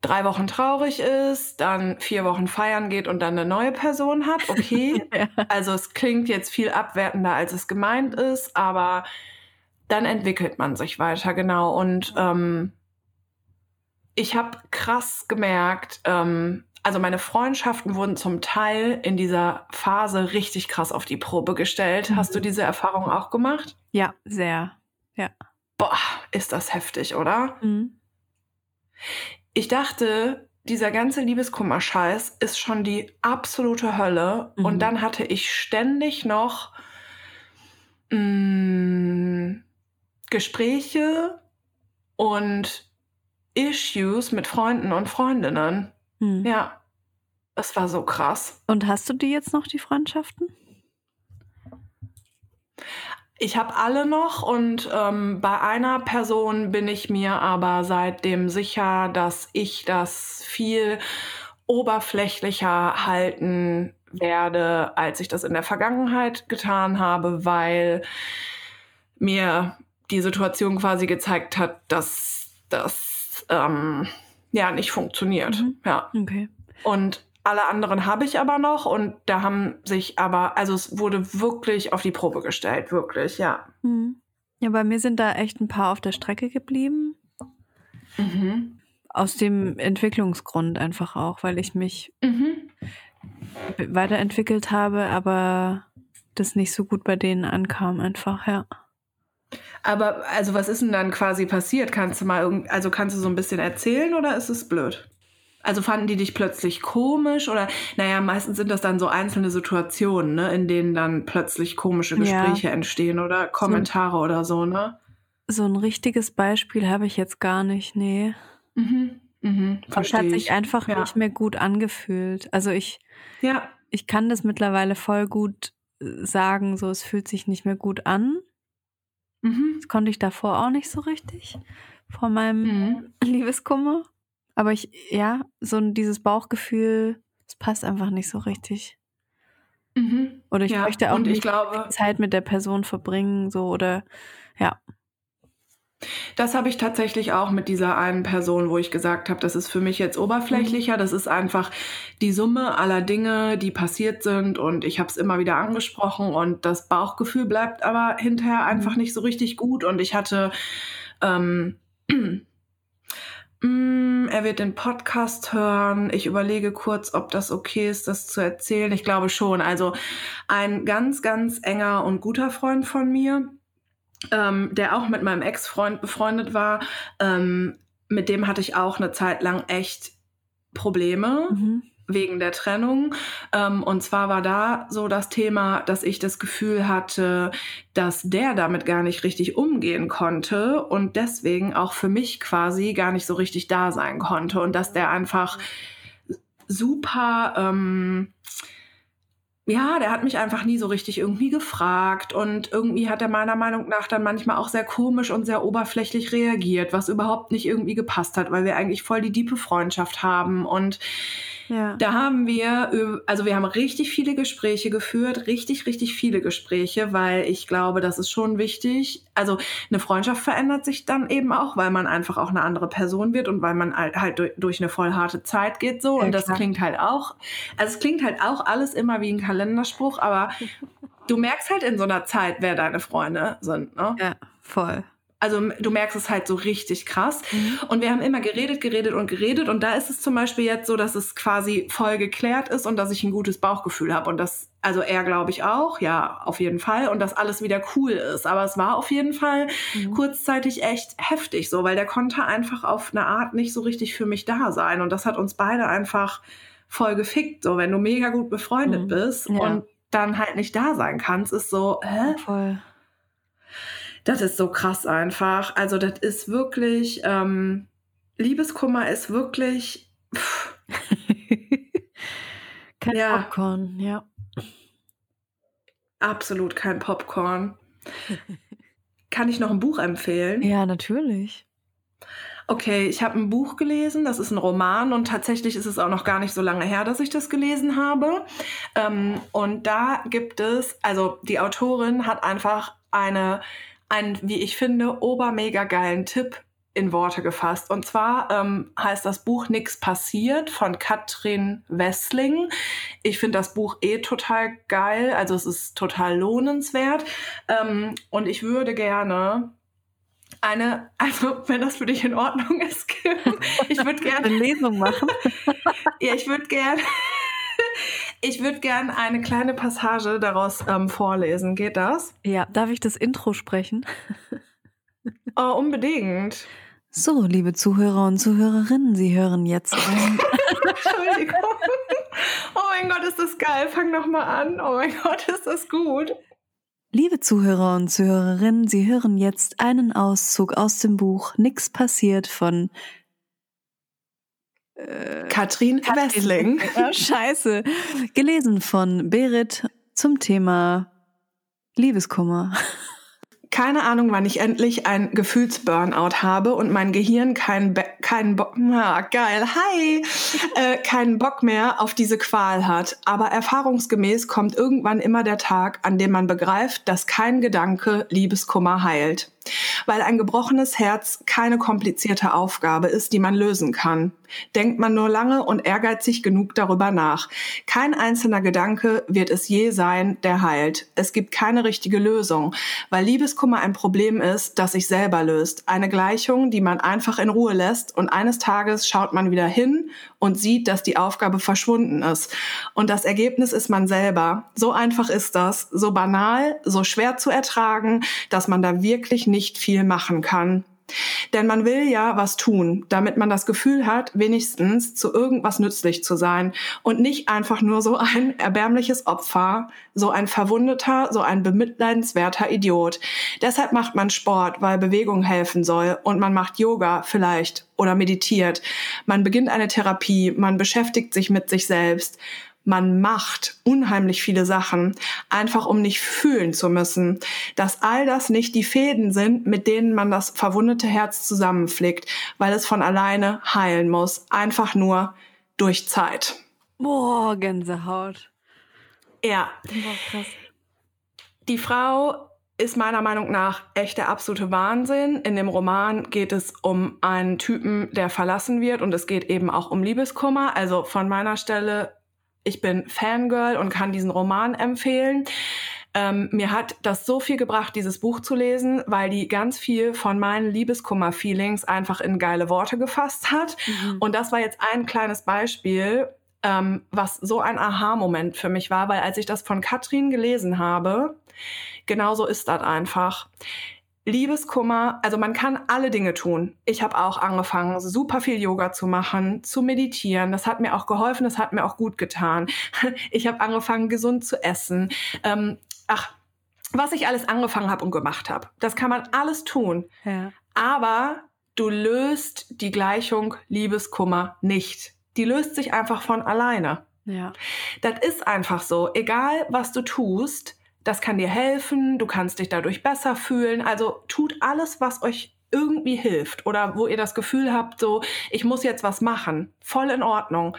drei Wochen traurig ist, dann vier Wochen feiern geht und dann eine neue Person hat. Okay. ja. Also es klingt jetzt viel abwertender, als es gemeint ist, aber dann entwickelt man sich weiter, genau. Und ähm, ich habe krass gemerkt, ähm, also meine Freundschaften wurden zum Teil in dieser Phase richtig krass auf die Probe gestellt. Mhm. Hast du diese Erfahrung auch gemacht? Ja, sehr. Ja. Boah, ist das heftig, oder? Mhm. Ich dachte, dieser ganze Liebeskummer-Scheiß ist schon die absolute Hölle. Mhm. Und dann hatte ich ständig noch mh, mm, Gespräche und Issues mit Freunden und Freundinnen. Hm. Ja, es war so krass. Und hast du die jetzt noch, die Freundschaften? Ich habe alle noch und ähm, bei einer Person bin ich mir aber seitdem sicher, dass ich das viel oberflächlicher halten werde, als ich das in der Vergangenheit getan habe, weil mir die Situation quasi gezeigt hat, dass das ähm, ja nicht funktioniert. Mhm. Ja. Okay. Und alle anderen habe ich aber noch und da haben sich aber, also es wurde wirklich auf die Probe gestellt, wirklich, ja. Mhm. Ja, bei mir sind da echt ein paar auf der Strecke geblieben. Mhm. Aus dem Entwicklungsgrund einfach auch, weil ich mich mhm. weiterentwickelt habe, aber das nicht so gut bei denen ankam, einfach, ja. Aber also was ist denn dann quasi passiert? Kannst du mal irgend, also kannst du so ein bisschen erzählen oder ist es blöd? Also fanden die dich plötzlich komisch oder naja, meistens sind das dann so einzelne Situationen, ne, in denen dann plötzlich komische Gespräche ja. entstehen oder Kommentare so, oder so, ne? So ein richtiges Beispiel habe ich jetzt gar nicht, nee. Mhm. Mhm, es hat sich einfach ja. nicht mehr gut angefühlt. Also ich, ja. ich kann das mittlerweile voll gut äh, sagen, so es fühlt sich nicht mehr gut an. Mhm. Das konnte ich davor auch nicht so richtig, vor meinem mhm. Liebeskummer. Aber ich, ja, so dieses Bauchgefühl, es passt einfach nicht so richtig. Mhm. Oder ich ja, möchte auch nicht glaube, Zeit mit der Person verbringen, so oder ja. Das habe ich tatsächlich auch mit dieser einen Person, wo ich gesagt habe, das ist für mich jetzt oberflächlicher. Das ist einfach die Summe aller Dinge, die passiert sind. Und ich habe es immer wieder angesprochen. Und das Bauchgefühl bleibt aber hinterher einfach nicht so richtig gut. Und ich hatte, ähm, mm, er wird den Podcast hören. Ich überlege kurz, ob das okay ist, das zu erzählen. Ich glaube schon. Also ein ganz, ganz enger und guter Freund von mir ähm, der auch mit meinem Ex-Freund befreundet war. Ähm, mit dem hatte ich auch eine Zeit lang echt Probleme. Mhm. Wegen der Trennung. Ähm, und zwar war da so das Thema, dass ich das Gefühl hatte, dass der damit gar nicht richtig umgehen konnte und deswegen auch für mich quasi gar nicht so richtig da sein konnte. Und dass der einfach super ähm, ja, der hat mich einfach nie so richtig irgendwie gefragt und irgendwie hat er meiner Meinung nach dann manchmal auch sehr komisch und sehr oberflächlich reagiert, was überhaupt nicht irgendwie gepasst hat, weil wir eigentlich voll die diepe Freundschaft haben und ja. Da haben wir, also wir haben richtig viele Gespräche geführt, richtig, richtig viele Gespräche, weil ich glaube, das ist schon wichtig. Also eine Freundschaft verändert sich dann eben auch, weil man einfach auch eine andere Person wird und weil man halt, halt durch eine voll harte Zeit geht so. Ja, und das klar. klingt halt auch, also es klingt halt auch alles immer wie ein Kalenderspruch, aber du merkst halt in so einer Zeit, wer deine Freunde sind. Ne? Ja, voll. Also du merkst es halt so richtig krass. Mhm. Und wir haben immer geredet, geredet und geredet. Und da ist es zum Beispiel jetzt so, dass es quasi voll geklärt ist und dass ich ein gutes Bauchgefühl habe. Und das, also er glaube ich auch, ja, auf jeden Fall. Und dass alles wieder cool ist. Aber es war auf jeden Fall mhm. kurzzeitig echt heftig so, weil der konnte einfach auf eine Art nicht so richtig für mich da sein. Und das hat uns beide einfach voll gefickt. So, wenn du mega gut befreundet mhm. bist ja. und dann halt nicht da sein kannst, ist so, hä? Voll das ist so krass einfach. Also das ist wirklich, ähm, Liebeskummer ist wirklich. kein ja. Popcorn, ja. Absolut kein Popcorn. Kann ich noch ein Buch empfehlen? Ja, natürlich. Okay, ich habe ein Buch gelesen, das ist ein Roman und tatsächlich ist es auch noch gar nicht so lange her, dass ich das gelesen habe. Ähm, und da gibt es, also die Autorin hat einfach eine einen, wie ich finde, obermega geilen Tipp in Worte gefasst. Und zwar ähm, heißt das Buch Nix passiert von Katrin Wessling. Ich finde das Buch eh total geil, also es ist total lohnenswert. Ähm, und ich würde gerne eine, also wenn das für dich in Ordnung ist, ich würde gerne eine Lesung machen. ja, ich würde gerne ich würde gerne eine kleine Passage daraus ähm, vorlesen. Geht das? Ja, darf ich das Intro sprechen? oh, unbedingt. So, liebe Zuhörer und Zuhörerinnen, Sie hören jetzt ein. Entschuldigung. Oh mein Gott, ist das geil. Fang noch mal an. Oh mein Gott, ist das gut. Liebe Zuhörer und Zuhörerinnen, Sie hören jetzt einen Auszug aus dem Buch Nix passiert von äh, Katrin, Katrin Wessling. scheiße. Gelesen von Berit zum Thema Liebeskummer keine Ahnung, wann ich endlich ein Gefühlsburnout habe und mein Gehirn keinen keinen Bock, ah, geil, hi, äh, keinen Bock mehr auf diese Qual hat. Aber erfahrungsgemäß kommt irgendwann immer der Tag, an dem man begreift, dass kein Gedanke Liebeskummer heilt. Weil ein gebrochenes Herz keine komplizierte Aufgabe ist, die man lösen kann. Denkt man nur lange und ehrgeizig genug darüber nach. Kein einzelner Gedanke wird es je sein, der heilt. Es gibt keine richtige Lösung, weil Liebeskummer ein Problem ist, das sich selber löst. Eine Gleichung, die man einfach in Ruhe lässt und eines Tages schaut man wieder hin und sieht, dass die Aufgabe verschwunden ist. Und das Ergebnis ist man selber. So einfach ist das, so banal, so schwer zu ertragen, dass man da wirklich nicht viel machen kann. Denn man will ja was tun, damit man das Gefühl hat, wenigstens zu irgendwas nützlich zu sein und nicht einfach nur so ein erbärmliches Opfer, so ein verwundeter, so ein bemitleidenswerter Idiot. Deshalb macht man Sport, weil Bewegung helfen soll und man macht Yoga vielleicht oder meditiert. Man beginnt eine Therapie, man beschäftigt sich mit sich selbst man macht unheimlich viele Sachen, einfach um nicht fühlen zu müssen, dass all das nicht die Fäden sind, mit denen man das verwundete Herz zusammenflickt, weil es von alleine heilen muss, einfach nur durch Zeit. Boah, Gänsehaut. Ja. Boah, krass. Die Frau ist meiner Meinung nach echt der absolute Wahnsinn. In dem Roman geht es um einen Typen, der verlassen wird und es geht eben auch um Liebeskummer. Also von meiner Stelle, ich bin Fangirl und kann diesen Roman empfehlen. Ähm, mir hat das so viel gebracht, dieses Buch zu lesen, weil die ganz viel von meinen Liebeskummer-Feelings einfach in geile Worte gefasst hat. Mhm. Und das war jetzt ein kleines Beispiel, ähm, was so ein Aha-Moment für mich war, weil als ich das von Katrin gelesen habe, genauso ist das einfach. Liebeskummer, also man kann alle Dinge tun. Ich habe auch angefangen, super viel Yoga zu machen, zu meditieren. Das hat mir auch geholfen, das hat mir auch gut getan. Ich habe angefangen, gesund zu essen. Ähm, ach, was ich alles angefangen habe und gemacht habe. Das kann man alles tun. Ja. Aber du löst die Gleichung Liebeskummer nicht die löst sich einfach von alleine. Ja. Das ist einfach so. Egal, was du tust, das kann dir helfen, du kannst dich dadurch besser fühlen. Also tut alles, was euch irgendwie hilft oder wo ihr das Gefühl habt, so, ich muss jetzt was machen. Voll in Ordnung.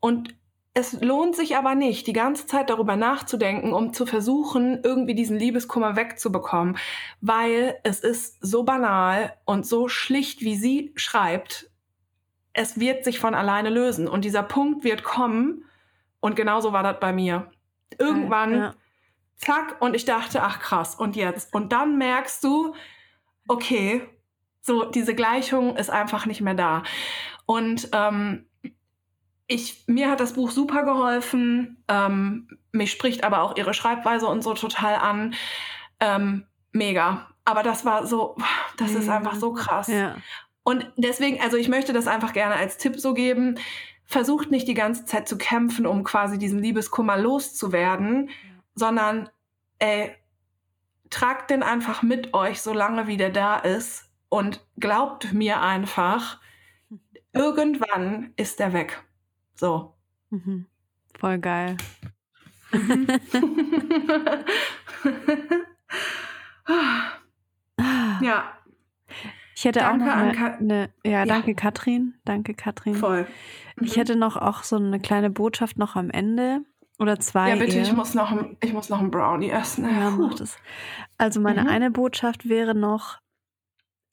Und es lohnt sich aber nicht, die ganze Zeit darüber nachzudenken, um zu versuchen, irgendwie diesen Liebeskummer wegzubekommen, weil es ist so banal und so schlicht, wie sie schreibt, es wird sich von alleine lösen und dieser Punkt wird kommen und genauso war das bei mir. Irgendwann, ja. Zack, und ich dachte, ach krass, und jetzt? Und dann merkst du, okay, so diese Gleichung ist einfach nicht mehr da. Und ähm, ich, mir hat das Buch super geholfen. Ähm, mich spricht aber auch ihre Schreibweise und so total an. Ähm, mega. Aber das war so, das ist einfach so krass. Ja. Und deswegen, also ich möchte das einfach gerne als Tipp so geben. Versucht nicht die ganze Zeit zu kämpfen, um quasi diesen Liebeskummer loszuwerden. Sondern ey, tragt den einfach mit euch, solange wie der da ist. Und glaubt mir einfach, irgendwann ist der weg. So. Mhm. Voll geil. ja, ich hätte danke auch noch eine, eine ja, ja, danke Katrin, danke Katrin. Voll. Mhm. Ich hätte noch auch so eine kleine Botschaft noch am Ende oder zwei. Ja, bitte, ich muss noch, ich muss noch einen Brownie essen. Ja, mach das. Also meine mhm. eine Botschaft wäre noch,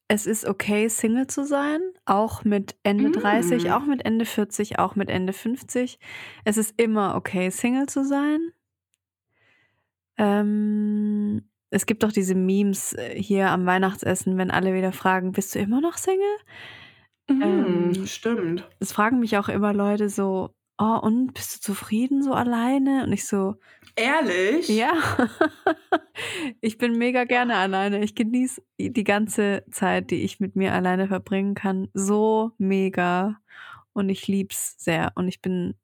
es ist okay, Single zu sein, auch mit Ende mhm. 30, auch mit Ende 40, auch mit Ende 50. Es ist immer okay, Single zu sein. Ähm, es gibt doch diese Memes äh, hier am Weihnachtsessen, wenn alle wieder fragen, bist du immer noch Single? Mhm, ähm, stimmt. Es fragen mich auch immer Leute so, oh, und bist du zufrieden so alleine? Und ich so, Ehrlich? Ja. ich bin mega gerne alleine. Ich genieße die ganze Zeit, die ich mit mir alleine verbringen kann, so mega. Und ich lieb's sehr. Und ich bin,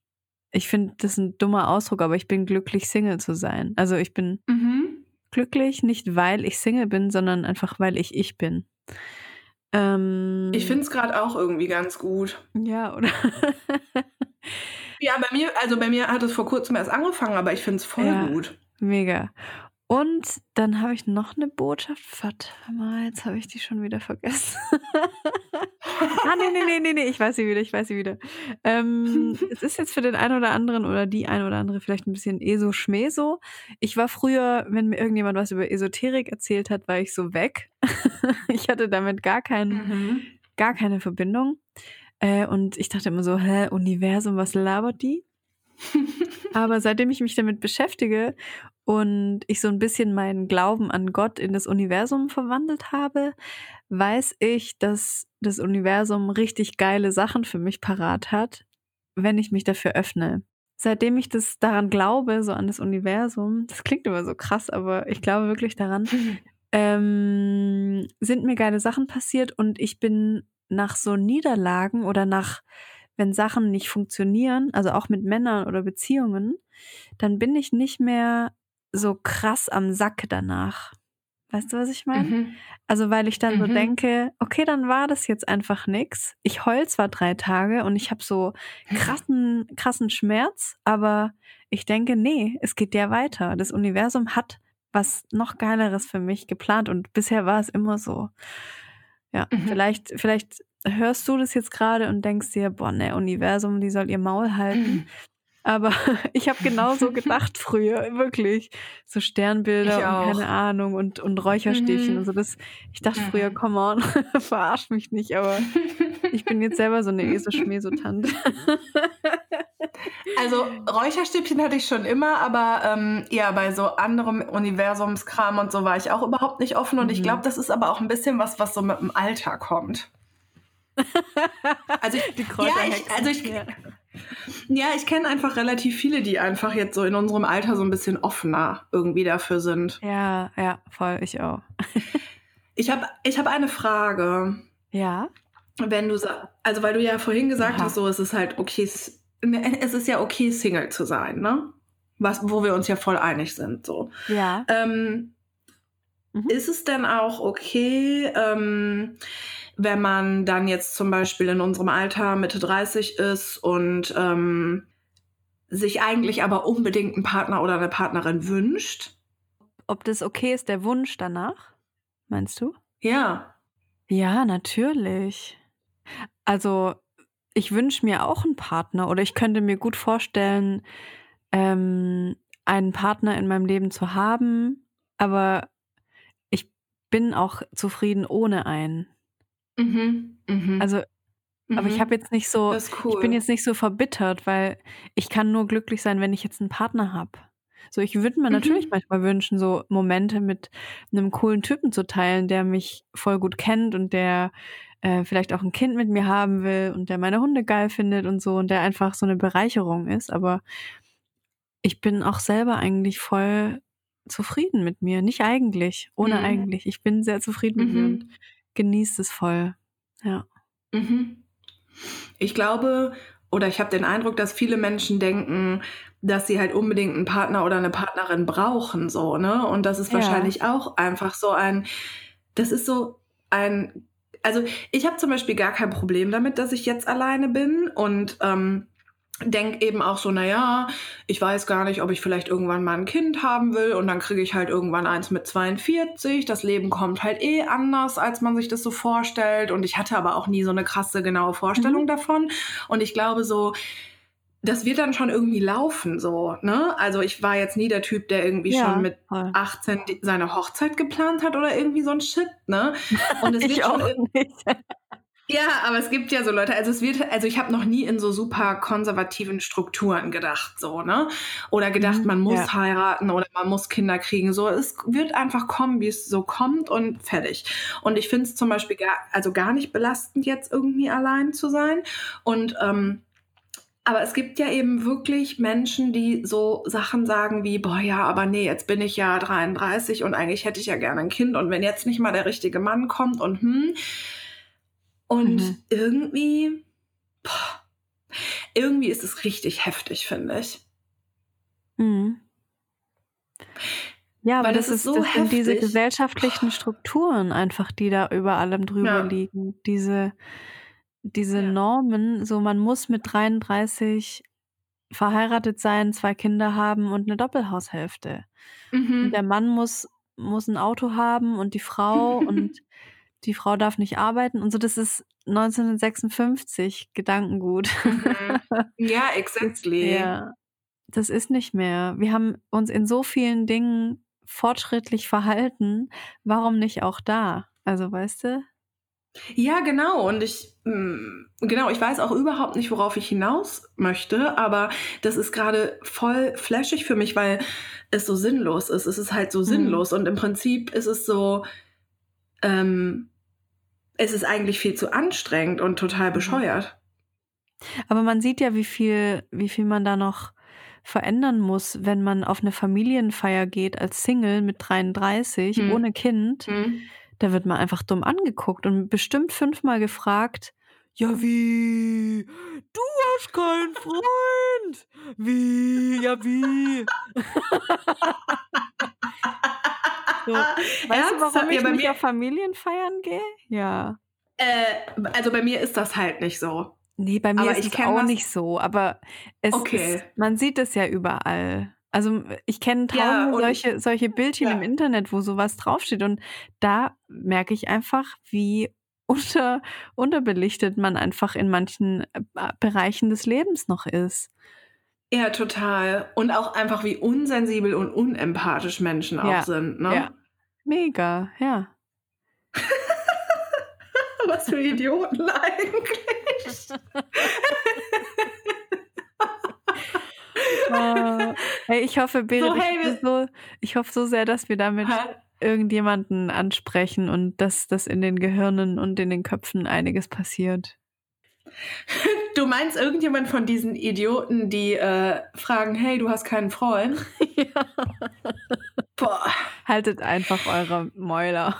ich finde, das ist ein dummer Ausdruck, aber ich bin glücklich, Single zu sein. Also ich bin mhm glücklich, nicht weil ich Single bin, sondern einfach weil ich ich bin. Ähm, ich finde es gerade auch irgendwie ganz gut. Ja, oder? ja, bei mir, also bei mir hat es vor kurzem erst angefangen, aber ich finde es voll ja, gut. Mega. Und dann habe ich noch eine Botschaft. Warte mal, jetzt habe ich die schon wieder vergessen. ah, nee, nee, nee, nee, nee, ich weiß sie wieder, ich weiß sie wieder. Ähm, es ist jetzt für den einen oder anderen oder die eine oder andere vielleicht ein bisschen eso-schmeso. Ich war früher, wenn mir irgendjemand was über Esoterik erzählt hat, war ich so weg. ich hatte damit gar, kein, mhm. gar keine Verbindung. Äh, und ich dachte immer so, hä, Universum, was labert die? Aber seitdem ich mich damit beschäftige und ich so ein bisschen meinen Glauben an Gott in das Universum verwandelt habe, weiß ich, dass das Universum richtig geile Sachen für mich parat hat, wenn ich mich dafür öffne. Seitdem ich das daran glaube, so an das Universum, das klingt immer so krass, aber ich glaube wirklich daran, ähm, sind mir geile Sachen passiert und ich bin nach so Niederlagen oder nach wenn Sachen nicht funktionieren, also auch mit Männern oder Beziehungen, dann bin ich nicht mehr so krass am Sack danach. Weißt du, was ich meine? Mhm. Also, weil ich dann mhm. so denke, okay, dann war das jetzt einfach nix. Ich heul zwar drei Tage und ich habe so krassen, krassen Schmerz, aber ich denke, nee, es geht ja weiter. Das Universum hat was noch Geileres für mich geplant und bisher war es immer so. Ja, mhm. vielleicht, vielleicht hörst du das jetzt gerade und denkst dir, boah, ne, Universum, die soll ihr Maul halten. Aber ich habe genauso gedacht früher, wirklich. So Sternbilder und keine Ahnung und, und Räucherstäbchen mhm. und so. Das, ich dachte früher, mhm. come on, verarsch mich nicht, aber ich bin jetzt selber so eine Eselschmäsotante. Also Räucherstäbchen hatte ich schon immer, aber ähm, ja, bei so anderem Universumskram und so war ich auch überhaupt nicht offen. Und mhm. ich glaube, das ist aber auch ein bisschen was, was so mit dem Alter kommt. Also ich, die ja, ich, also ich, ja. Ja, ich kenne einfach relativ viele, die einfach jetzt so in unserem Alter so ein bisschen offener irgendwie dafür sind. Ja, ja, voll, ich auch. ich habe ich hab eine Frage. Ja. Wenn du also weil du ja vorhin gesagt Aha. hast, so es ist halt okay, es ist ja okay, Single zu sein, ne? Was, wo wir uns ja voll einig sind, so. Ja. Ähm, mhm. Ist es denn auch okay, ähm, wenn man dann jetzt zum Beispiel in unserem Alter Mitte 30 ist und ähm, sich eigentlich aber unbedingt einen Partner oder eine Partnerin wünscht. Ob das okay ist, der Wunsch danach, meinst du? Ja. Ja, natürlich. Also ich wünsche mir auch einen Partner oder ich könnte mir gut vorstellen, ähm, einen Partner in meinem Leben zu haben, aber ich bin auch zufrieden ohne einen. Mhm, mhm. Also, mhm. aber ich mhm. habe jetzt nicht so, cool. ich bin jetzt nicht so verbittert, weil ich kann nur glücklich sein, wenn ich jetzt einen Partner habe. So, ich würde mir mhm. natürlich manchmal wünschen, so Momente mit einem coolen Typen zu teilen, der mich voll gut kennt und der äh, vielleicht auch ein Kind mit mir haben will und der meine Hunde geil findet und so und der einfach so eine Bereicherung ist. Aber ich bin auch selber eigentlich voll zufrieden mit mir. Nicht eigentlich, ohne mhm. eigentlich. Ich bin sehr zufrieden mit mir und genießt es voll. Ja. Mhm. Ich glaube, oder ich habe den Eindruck, dass viele Menschen denken, dass sie halt unbedingt einen Partner oder eine Partnerin brauchen, so, ne? Und das ist ja. wahrscheinlich auch einfach so ein, das ist so ein, also ich habe zum Beispiel gar kein Problem damit, dass ich jetzt alleine bin und ähm, denke eben auch so, naja, ich weiß gar nicht, ob ich vielleicht irgendwann mal ein Kind haben will und dann kriege ich halt irgendwann eins mit 42. Das Leben kommt halt eh anders, als man sich das so vorstellt. Und ich hatte aber auch nie so eine krasse, genaue Vorstellung mhm. davon. Und ich glaube so, das wird dann schon irgendwie laufen, so, ne? Also ich war jetzt nie der Typ, der irgendwie ja, schon mit voll. 18 seine Hochzeit geplant hat oder irgendwie so ein Shit, ne? Und es wird schon irgendwie. Ja, aber es gibt ja so Leute, also es wird, also ich habe noch nie in so super konservativen Strukturen gedacht, so, ne? Oder gedacht, mhm, man muss ja. heiraten oder man muss Kinder kriegen. So, es wird einfach kommen, wie es so kommt und fertig. Und ich finde es zum Beispiel gar, also gar nicht belastend, jetzt irgendwie allein zu sein. Und ähm, aber es gibt ja eben wirklich Menschen, die so Sachen sagen wie, boah, ja, aber nee, jetzt bin ich ja 33 und eigentlich hätte ich ja gerne ein Kind und wenn jetzt nicht mal der richtige Mann kommt und hm, und mhm. irgendwie, boah, irgendwie ist es richtig heftig, finde ich. Mhm. Ja, aber das, das, ist so das heftig. sind diese gesellschaftlichen Strukturen einfach, die da über allem drüber ja. liegen. Diese, diese ja. Normen, so man muss mit 33 verheiratet sein, zwei Kinder haben und eine Doppelhaushälfte. Mhm. Und der Mann muss, muss ein Auto haben und die Frau und die Frau darf nicht arbeiten und so, das ist 1956 Gedankengut. Mhm. Ja, exactly. Ja, das ist nicht mehr. Wir haben uns in so vielen Dingen fortschrittlich verhalten. Warum nicht auch da? Also, weißt du? Ja, genau. Und ich, mm, genau, ich weiß auch überhaupt nicht, worauf ich hinaus möchte, aber das ist gerade voll flashig für mich, weil es so sinnlos ist. Es ist halt so mhm. sinnlos. Und im Prinzip ist es so, ähm, es ist eigentlich viel zu anstrengend und total mhm. bescheuert. Aber man sieht ja, wie viel, wie viel man da noch verändern muss, wenn man auf eine Familienfeier geht als Single mit 33, hm. ohne Kind. Hm. Da wird man einfach dumm angeguckt und bestimmt fünfmal gefragt, ja wie? Du hast keinen Freund? Wie? Ja wie? So, weißt du, warum ich ja, nicht auf Familienfeiern gehe? Ja. Äh, also bei mir ist das halt nicht so. Nee, bei mir aber ist es auch das... nicht so. Aber es okay. ist, man sieht es ja überall. Also ich kenne tausende ja, solche, solche Bildchen ja. im Internet, wo sowas draufsteht. Und da merke ich einfach, wie unter, unterbelichtet man einfach in manchen äh, Bereichen des Lebens noch ist. Ja, total. Und auch einfach, wie unsensibel und unempathisch Menschen auch Ja, sind. Ne? ja. Mega, ja. Was für Idioten eigentlich. Oh. Hey, ich hoffe, Berit, So, hey, ich, hoffe so, ich hoffe so sehr, dass wir damit Hä? irgendjemanden ansprechen und dass das in den Gehirnen und in den Köpfen einiges passiert. Du meinst irgendjemand von diesen Idioten, die äh, fragen, hey, du hast keinen Freund? ja. Boah. Haltet einfach eure Mäuler.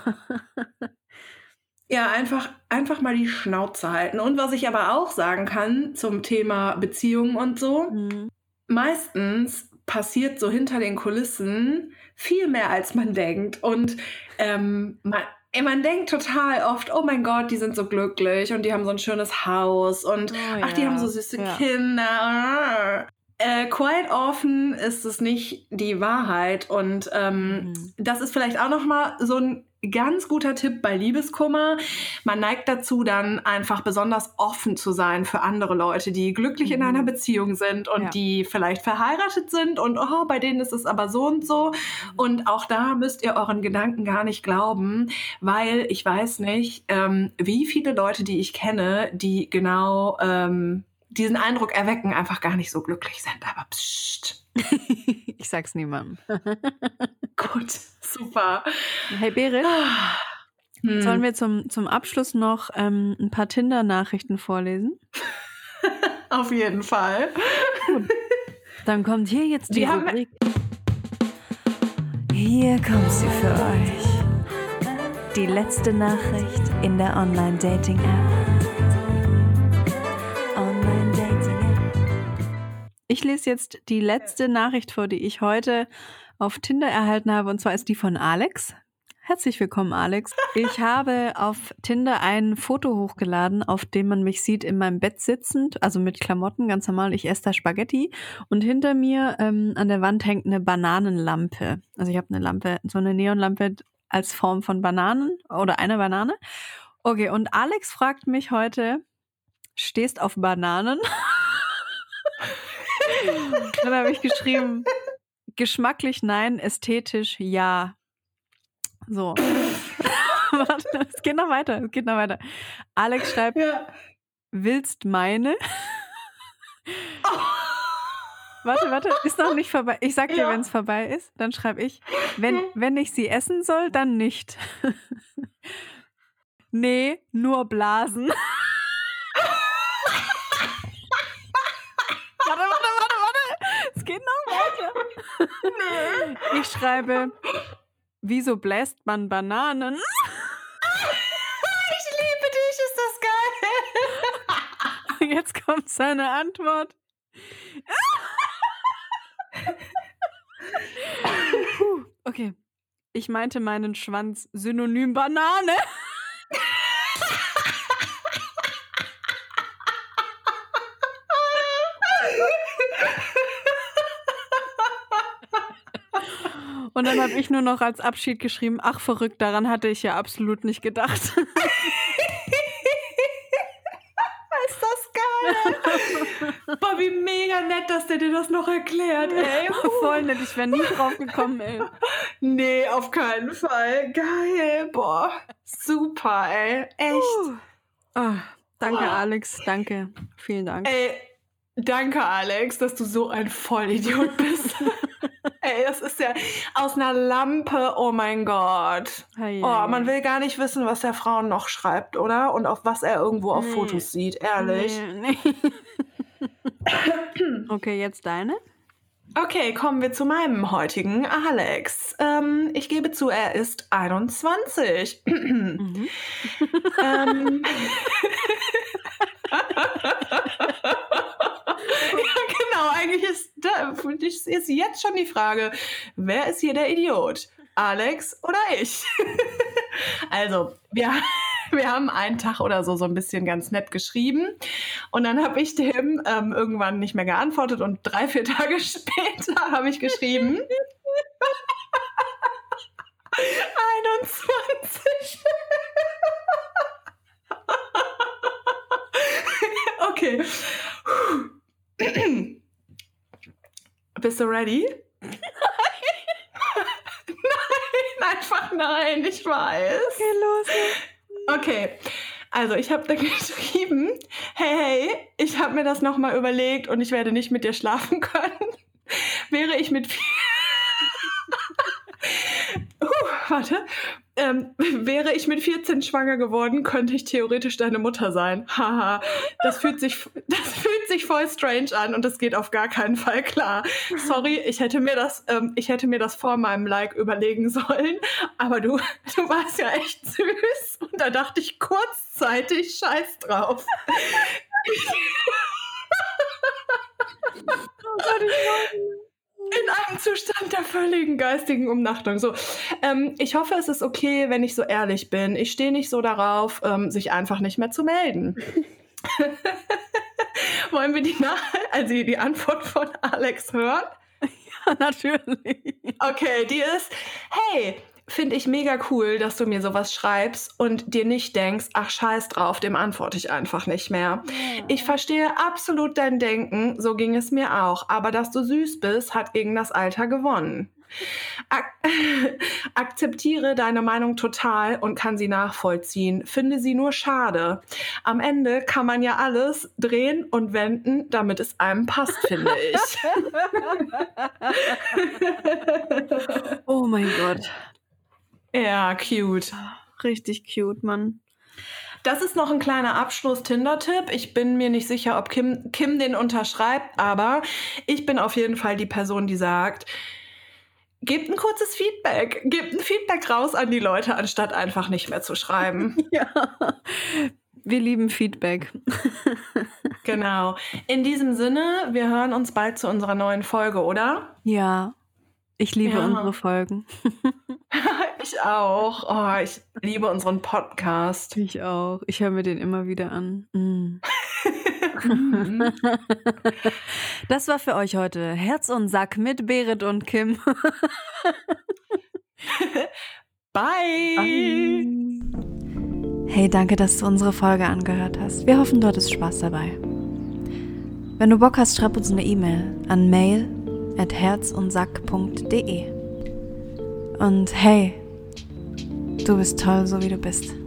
Ja, einfach, einfach mal die Schnauze halten. Und was ich aber auch sagen kann zum Thema Beziehungen und so, Mhm. meistens passiert so hinter den Kulissen viel mehr, als man denkt. Und ähm, man, ey, man denkt total oft, oh mein Gott, die sind so glücklich und die haben so ein schönes Haus und Oh ach, die ja, haben so süße ja. Kinder. Äh, quite often ist es nicht die Wahrheit und ähm, Mhm. das ist vielleicht auch noch mal so ein ganz guter Tipp bei Liebeskummer. Man neigt dazu, dann einfach besonders offen zu sein für andere Leute, die glücklich in Mhm. einer Beziehung sind und Ja. die vielleicht verheiratet sind und oh, bei denen ist es aber so und so. Und auch da müsst ihr euren Gedanken gar nicht glauben, weil ich weiß nicht, ähm, wie viele Leute, die ich kenne, die genau ähm, diesen Eindruck erwecken, einfach gar nicht so glücklich sind. Aber pst, ich sag's niemandem. gut, super. Hey Berit, Hm. sollen wir zum, zum Abschluss noch ähm, ein paar Tinder-Nachrichten vorlesen? Auf jeden Fall. Dann kommt hier jetzt die Wir Rubrik. Hier kommt sie für euch. Die letzte Nachricht in der Online-Dating-App. Online-Dating-App. Ich lese jetzt die letzte Nachricht vor, die ich heute auf Tinder erhalten habe, und zwar ist die von Alex. Herzlich willkommen, Alex. Ich habe auf Tinder ein Foto hochgeladen, auf dem man mich sieht in meinem Bett sitzend, also mit Klamotten, ganz normal. Ich esse da Spaghetti und hinter mir ähm, an der Wand hängt eine Bananenlampe. Also ich habe eine Lampe, so eine Neonlampe als Form von Bananen oder eine Banane. Okay, und Alex fragt mich heute, stehst auf Bananen? Dann habe ich geschrieben, geschmacklich nein, ästhetisch ja. So. Warte, es geht noch weiter, es geht noch weiter. Alex schreibt, Ja. willst meine? Warte, warte, ist noch nicht vorbei. Ich sag dir, Ja. wenn es vorbei ist, dann schreibe ich, wenn, wenn ich sie essen soll, dann nicht. nee, nur blasen. warte, warte, warte, warte. Es geht noch Ich schreibe, wieso bläst man Bananen? Ich liebe dich, ist das geil. Jetzt kommt seine Antwort. Okay. Ich meinte meinen Schwanz synonym Banane. Und dann habe ich nur noch als Abschied geschrieben, ach verrückt, daran hatte ich ja absolut nicht gedacht. Ist das geil. Wie mega nett, dass der dir das noch erklärt, ey. Voll nett, ich wäre nie drauf gekommen, ey. Nee, auf keinen Fall. Geil. Boah, super, ey. Echt. Ah, danke, Oh. Alex, danke. Vielen Dank. Ey, danke, Alex, dass du so ein Vollidiot bist. ey, das ist ja aus einer Lampe, oh mein Gott. Hei, Oh, man will gar nicht wissen, was der Frauen noch schreibt, oder? Und auf was er irgendwo auf Nee. Fotos sieht, ehrlich. Nee, nee. okay, jetzt deine. Okay, kommen wir zu meinem heutigen Alex. Ähm, ich gebe zu, er ist 21. Mhm. ähm, genau, eigentlich ist, da, ist jetzt schon die Frage, wer ist hier der Idiot? Alex oder ich? also, wir, wir haben einen Tag oder so so ein bisschen ganz nett geschrieben und dann habe ich dem ähm, irgendwann nicht mehr geantwortet und drei, vier Tage später habe ich geschrieben. 21. okay. Bist du ready? Nein. nein, einfach nein, ich weiß. Okay, los. Okay, also ich habe da geschrieben, hey, hey, ich habe mir das nochmal überlegt und ich werde nicht mit dir schlafen können. Wäre ich mit uh, warte. Ähm, wäre ich mit 14 schwanger geworden, könnte ich theoretisch deine Mutter sein. Haha, das fühlt sich, das fühlt sich voll strange an und das geht auf gar keinen Fall klar. Sorry, ich hätte mir das, ähm, ich hätte mir das vor meinem Like überlegen sollen, aber du, du warst ja echt süß und da dachte ich kurzzeitig Scheiß drauf. oh Gott, ich in einem Zustand der völligen geistigen Umnachtung. So, ähm, ich hoffe, es ist okay, wenn ich so ehrlich bin. Ich stehe nicht so darauf, ähm, sich einfach nicht mehr zu melden. Wollen wir die, Nach also die Antwort von Alex hören? Ja, natürlich. Okay, die ist, hey, finde ich mega cool, dass du mir sowas schreibst und dir nicht denkst, ach scheiß drauf, dem antworte ich einfach nicht mehr. Ich verstehe absolut dein Denken, so ging es mir auch, aber dass du süß bist, hat gegen das Alter gewonnen. Ak akzeptiere deine Meinung total und kann sie nachvollziehen. Finde sie nur schade. Am Ende kann man ja alles drehen und wenden, damit es einem passt, finde ich. oh mein Gott. Ja, cute. Richtig cute, Mann. Das ist noch ein kleiner Abschluss-Tinder-Tipp. Ich bin mir nicht sicher, ob Kim, Kim den unterschreibt, aber ich bin auf jeden Fall die Person, die sagt, gebt ein kurzes Feedback. Gebt ein Feedback raus an die Leute, anstatt einfach nicht mehr zu schreiben. ja. Wir lieben Feedback. genau. In diesem Sinne, wir hören uns bald zu unserer neuen Folge, oder? Ja. Ich liebe ja. unsere Folgen. ich auch. Oh, ich liebe unseren Podcast. Ich auch. Ich höre mir den immer wieder an. Mm. das war für euch heute Herz und Sack mit Berit und Kim. Bye. Bye. Hey, danke, dass du unsere Folge angehört hast. Wir hoffen, du hattest Spaß dabei. Wenn du Bock hast, schreib uns eine E-Mail an mail at herzundsack.de. Und hey, du bist toll, so wie du bist.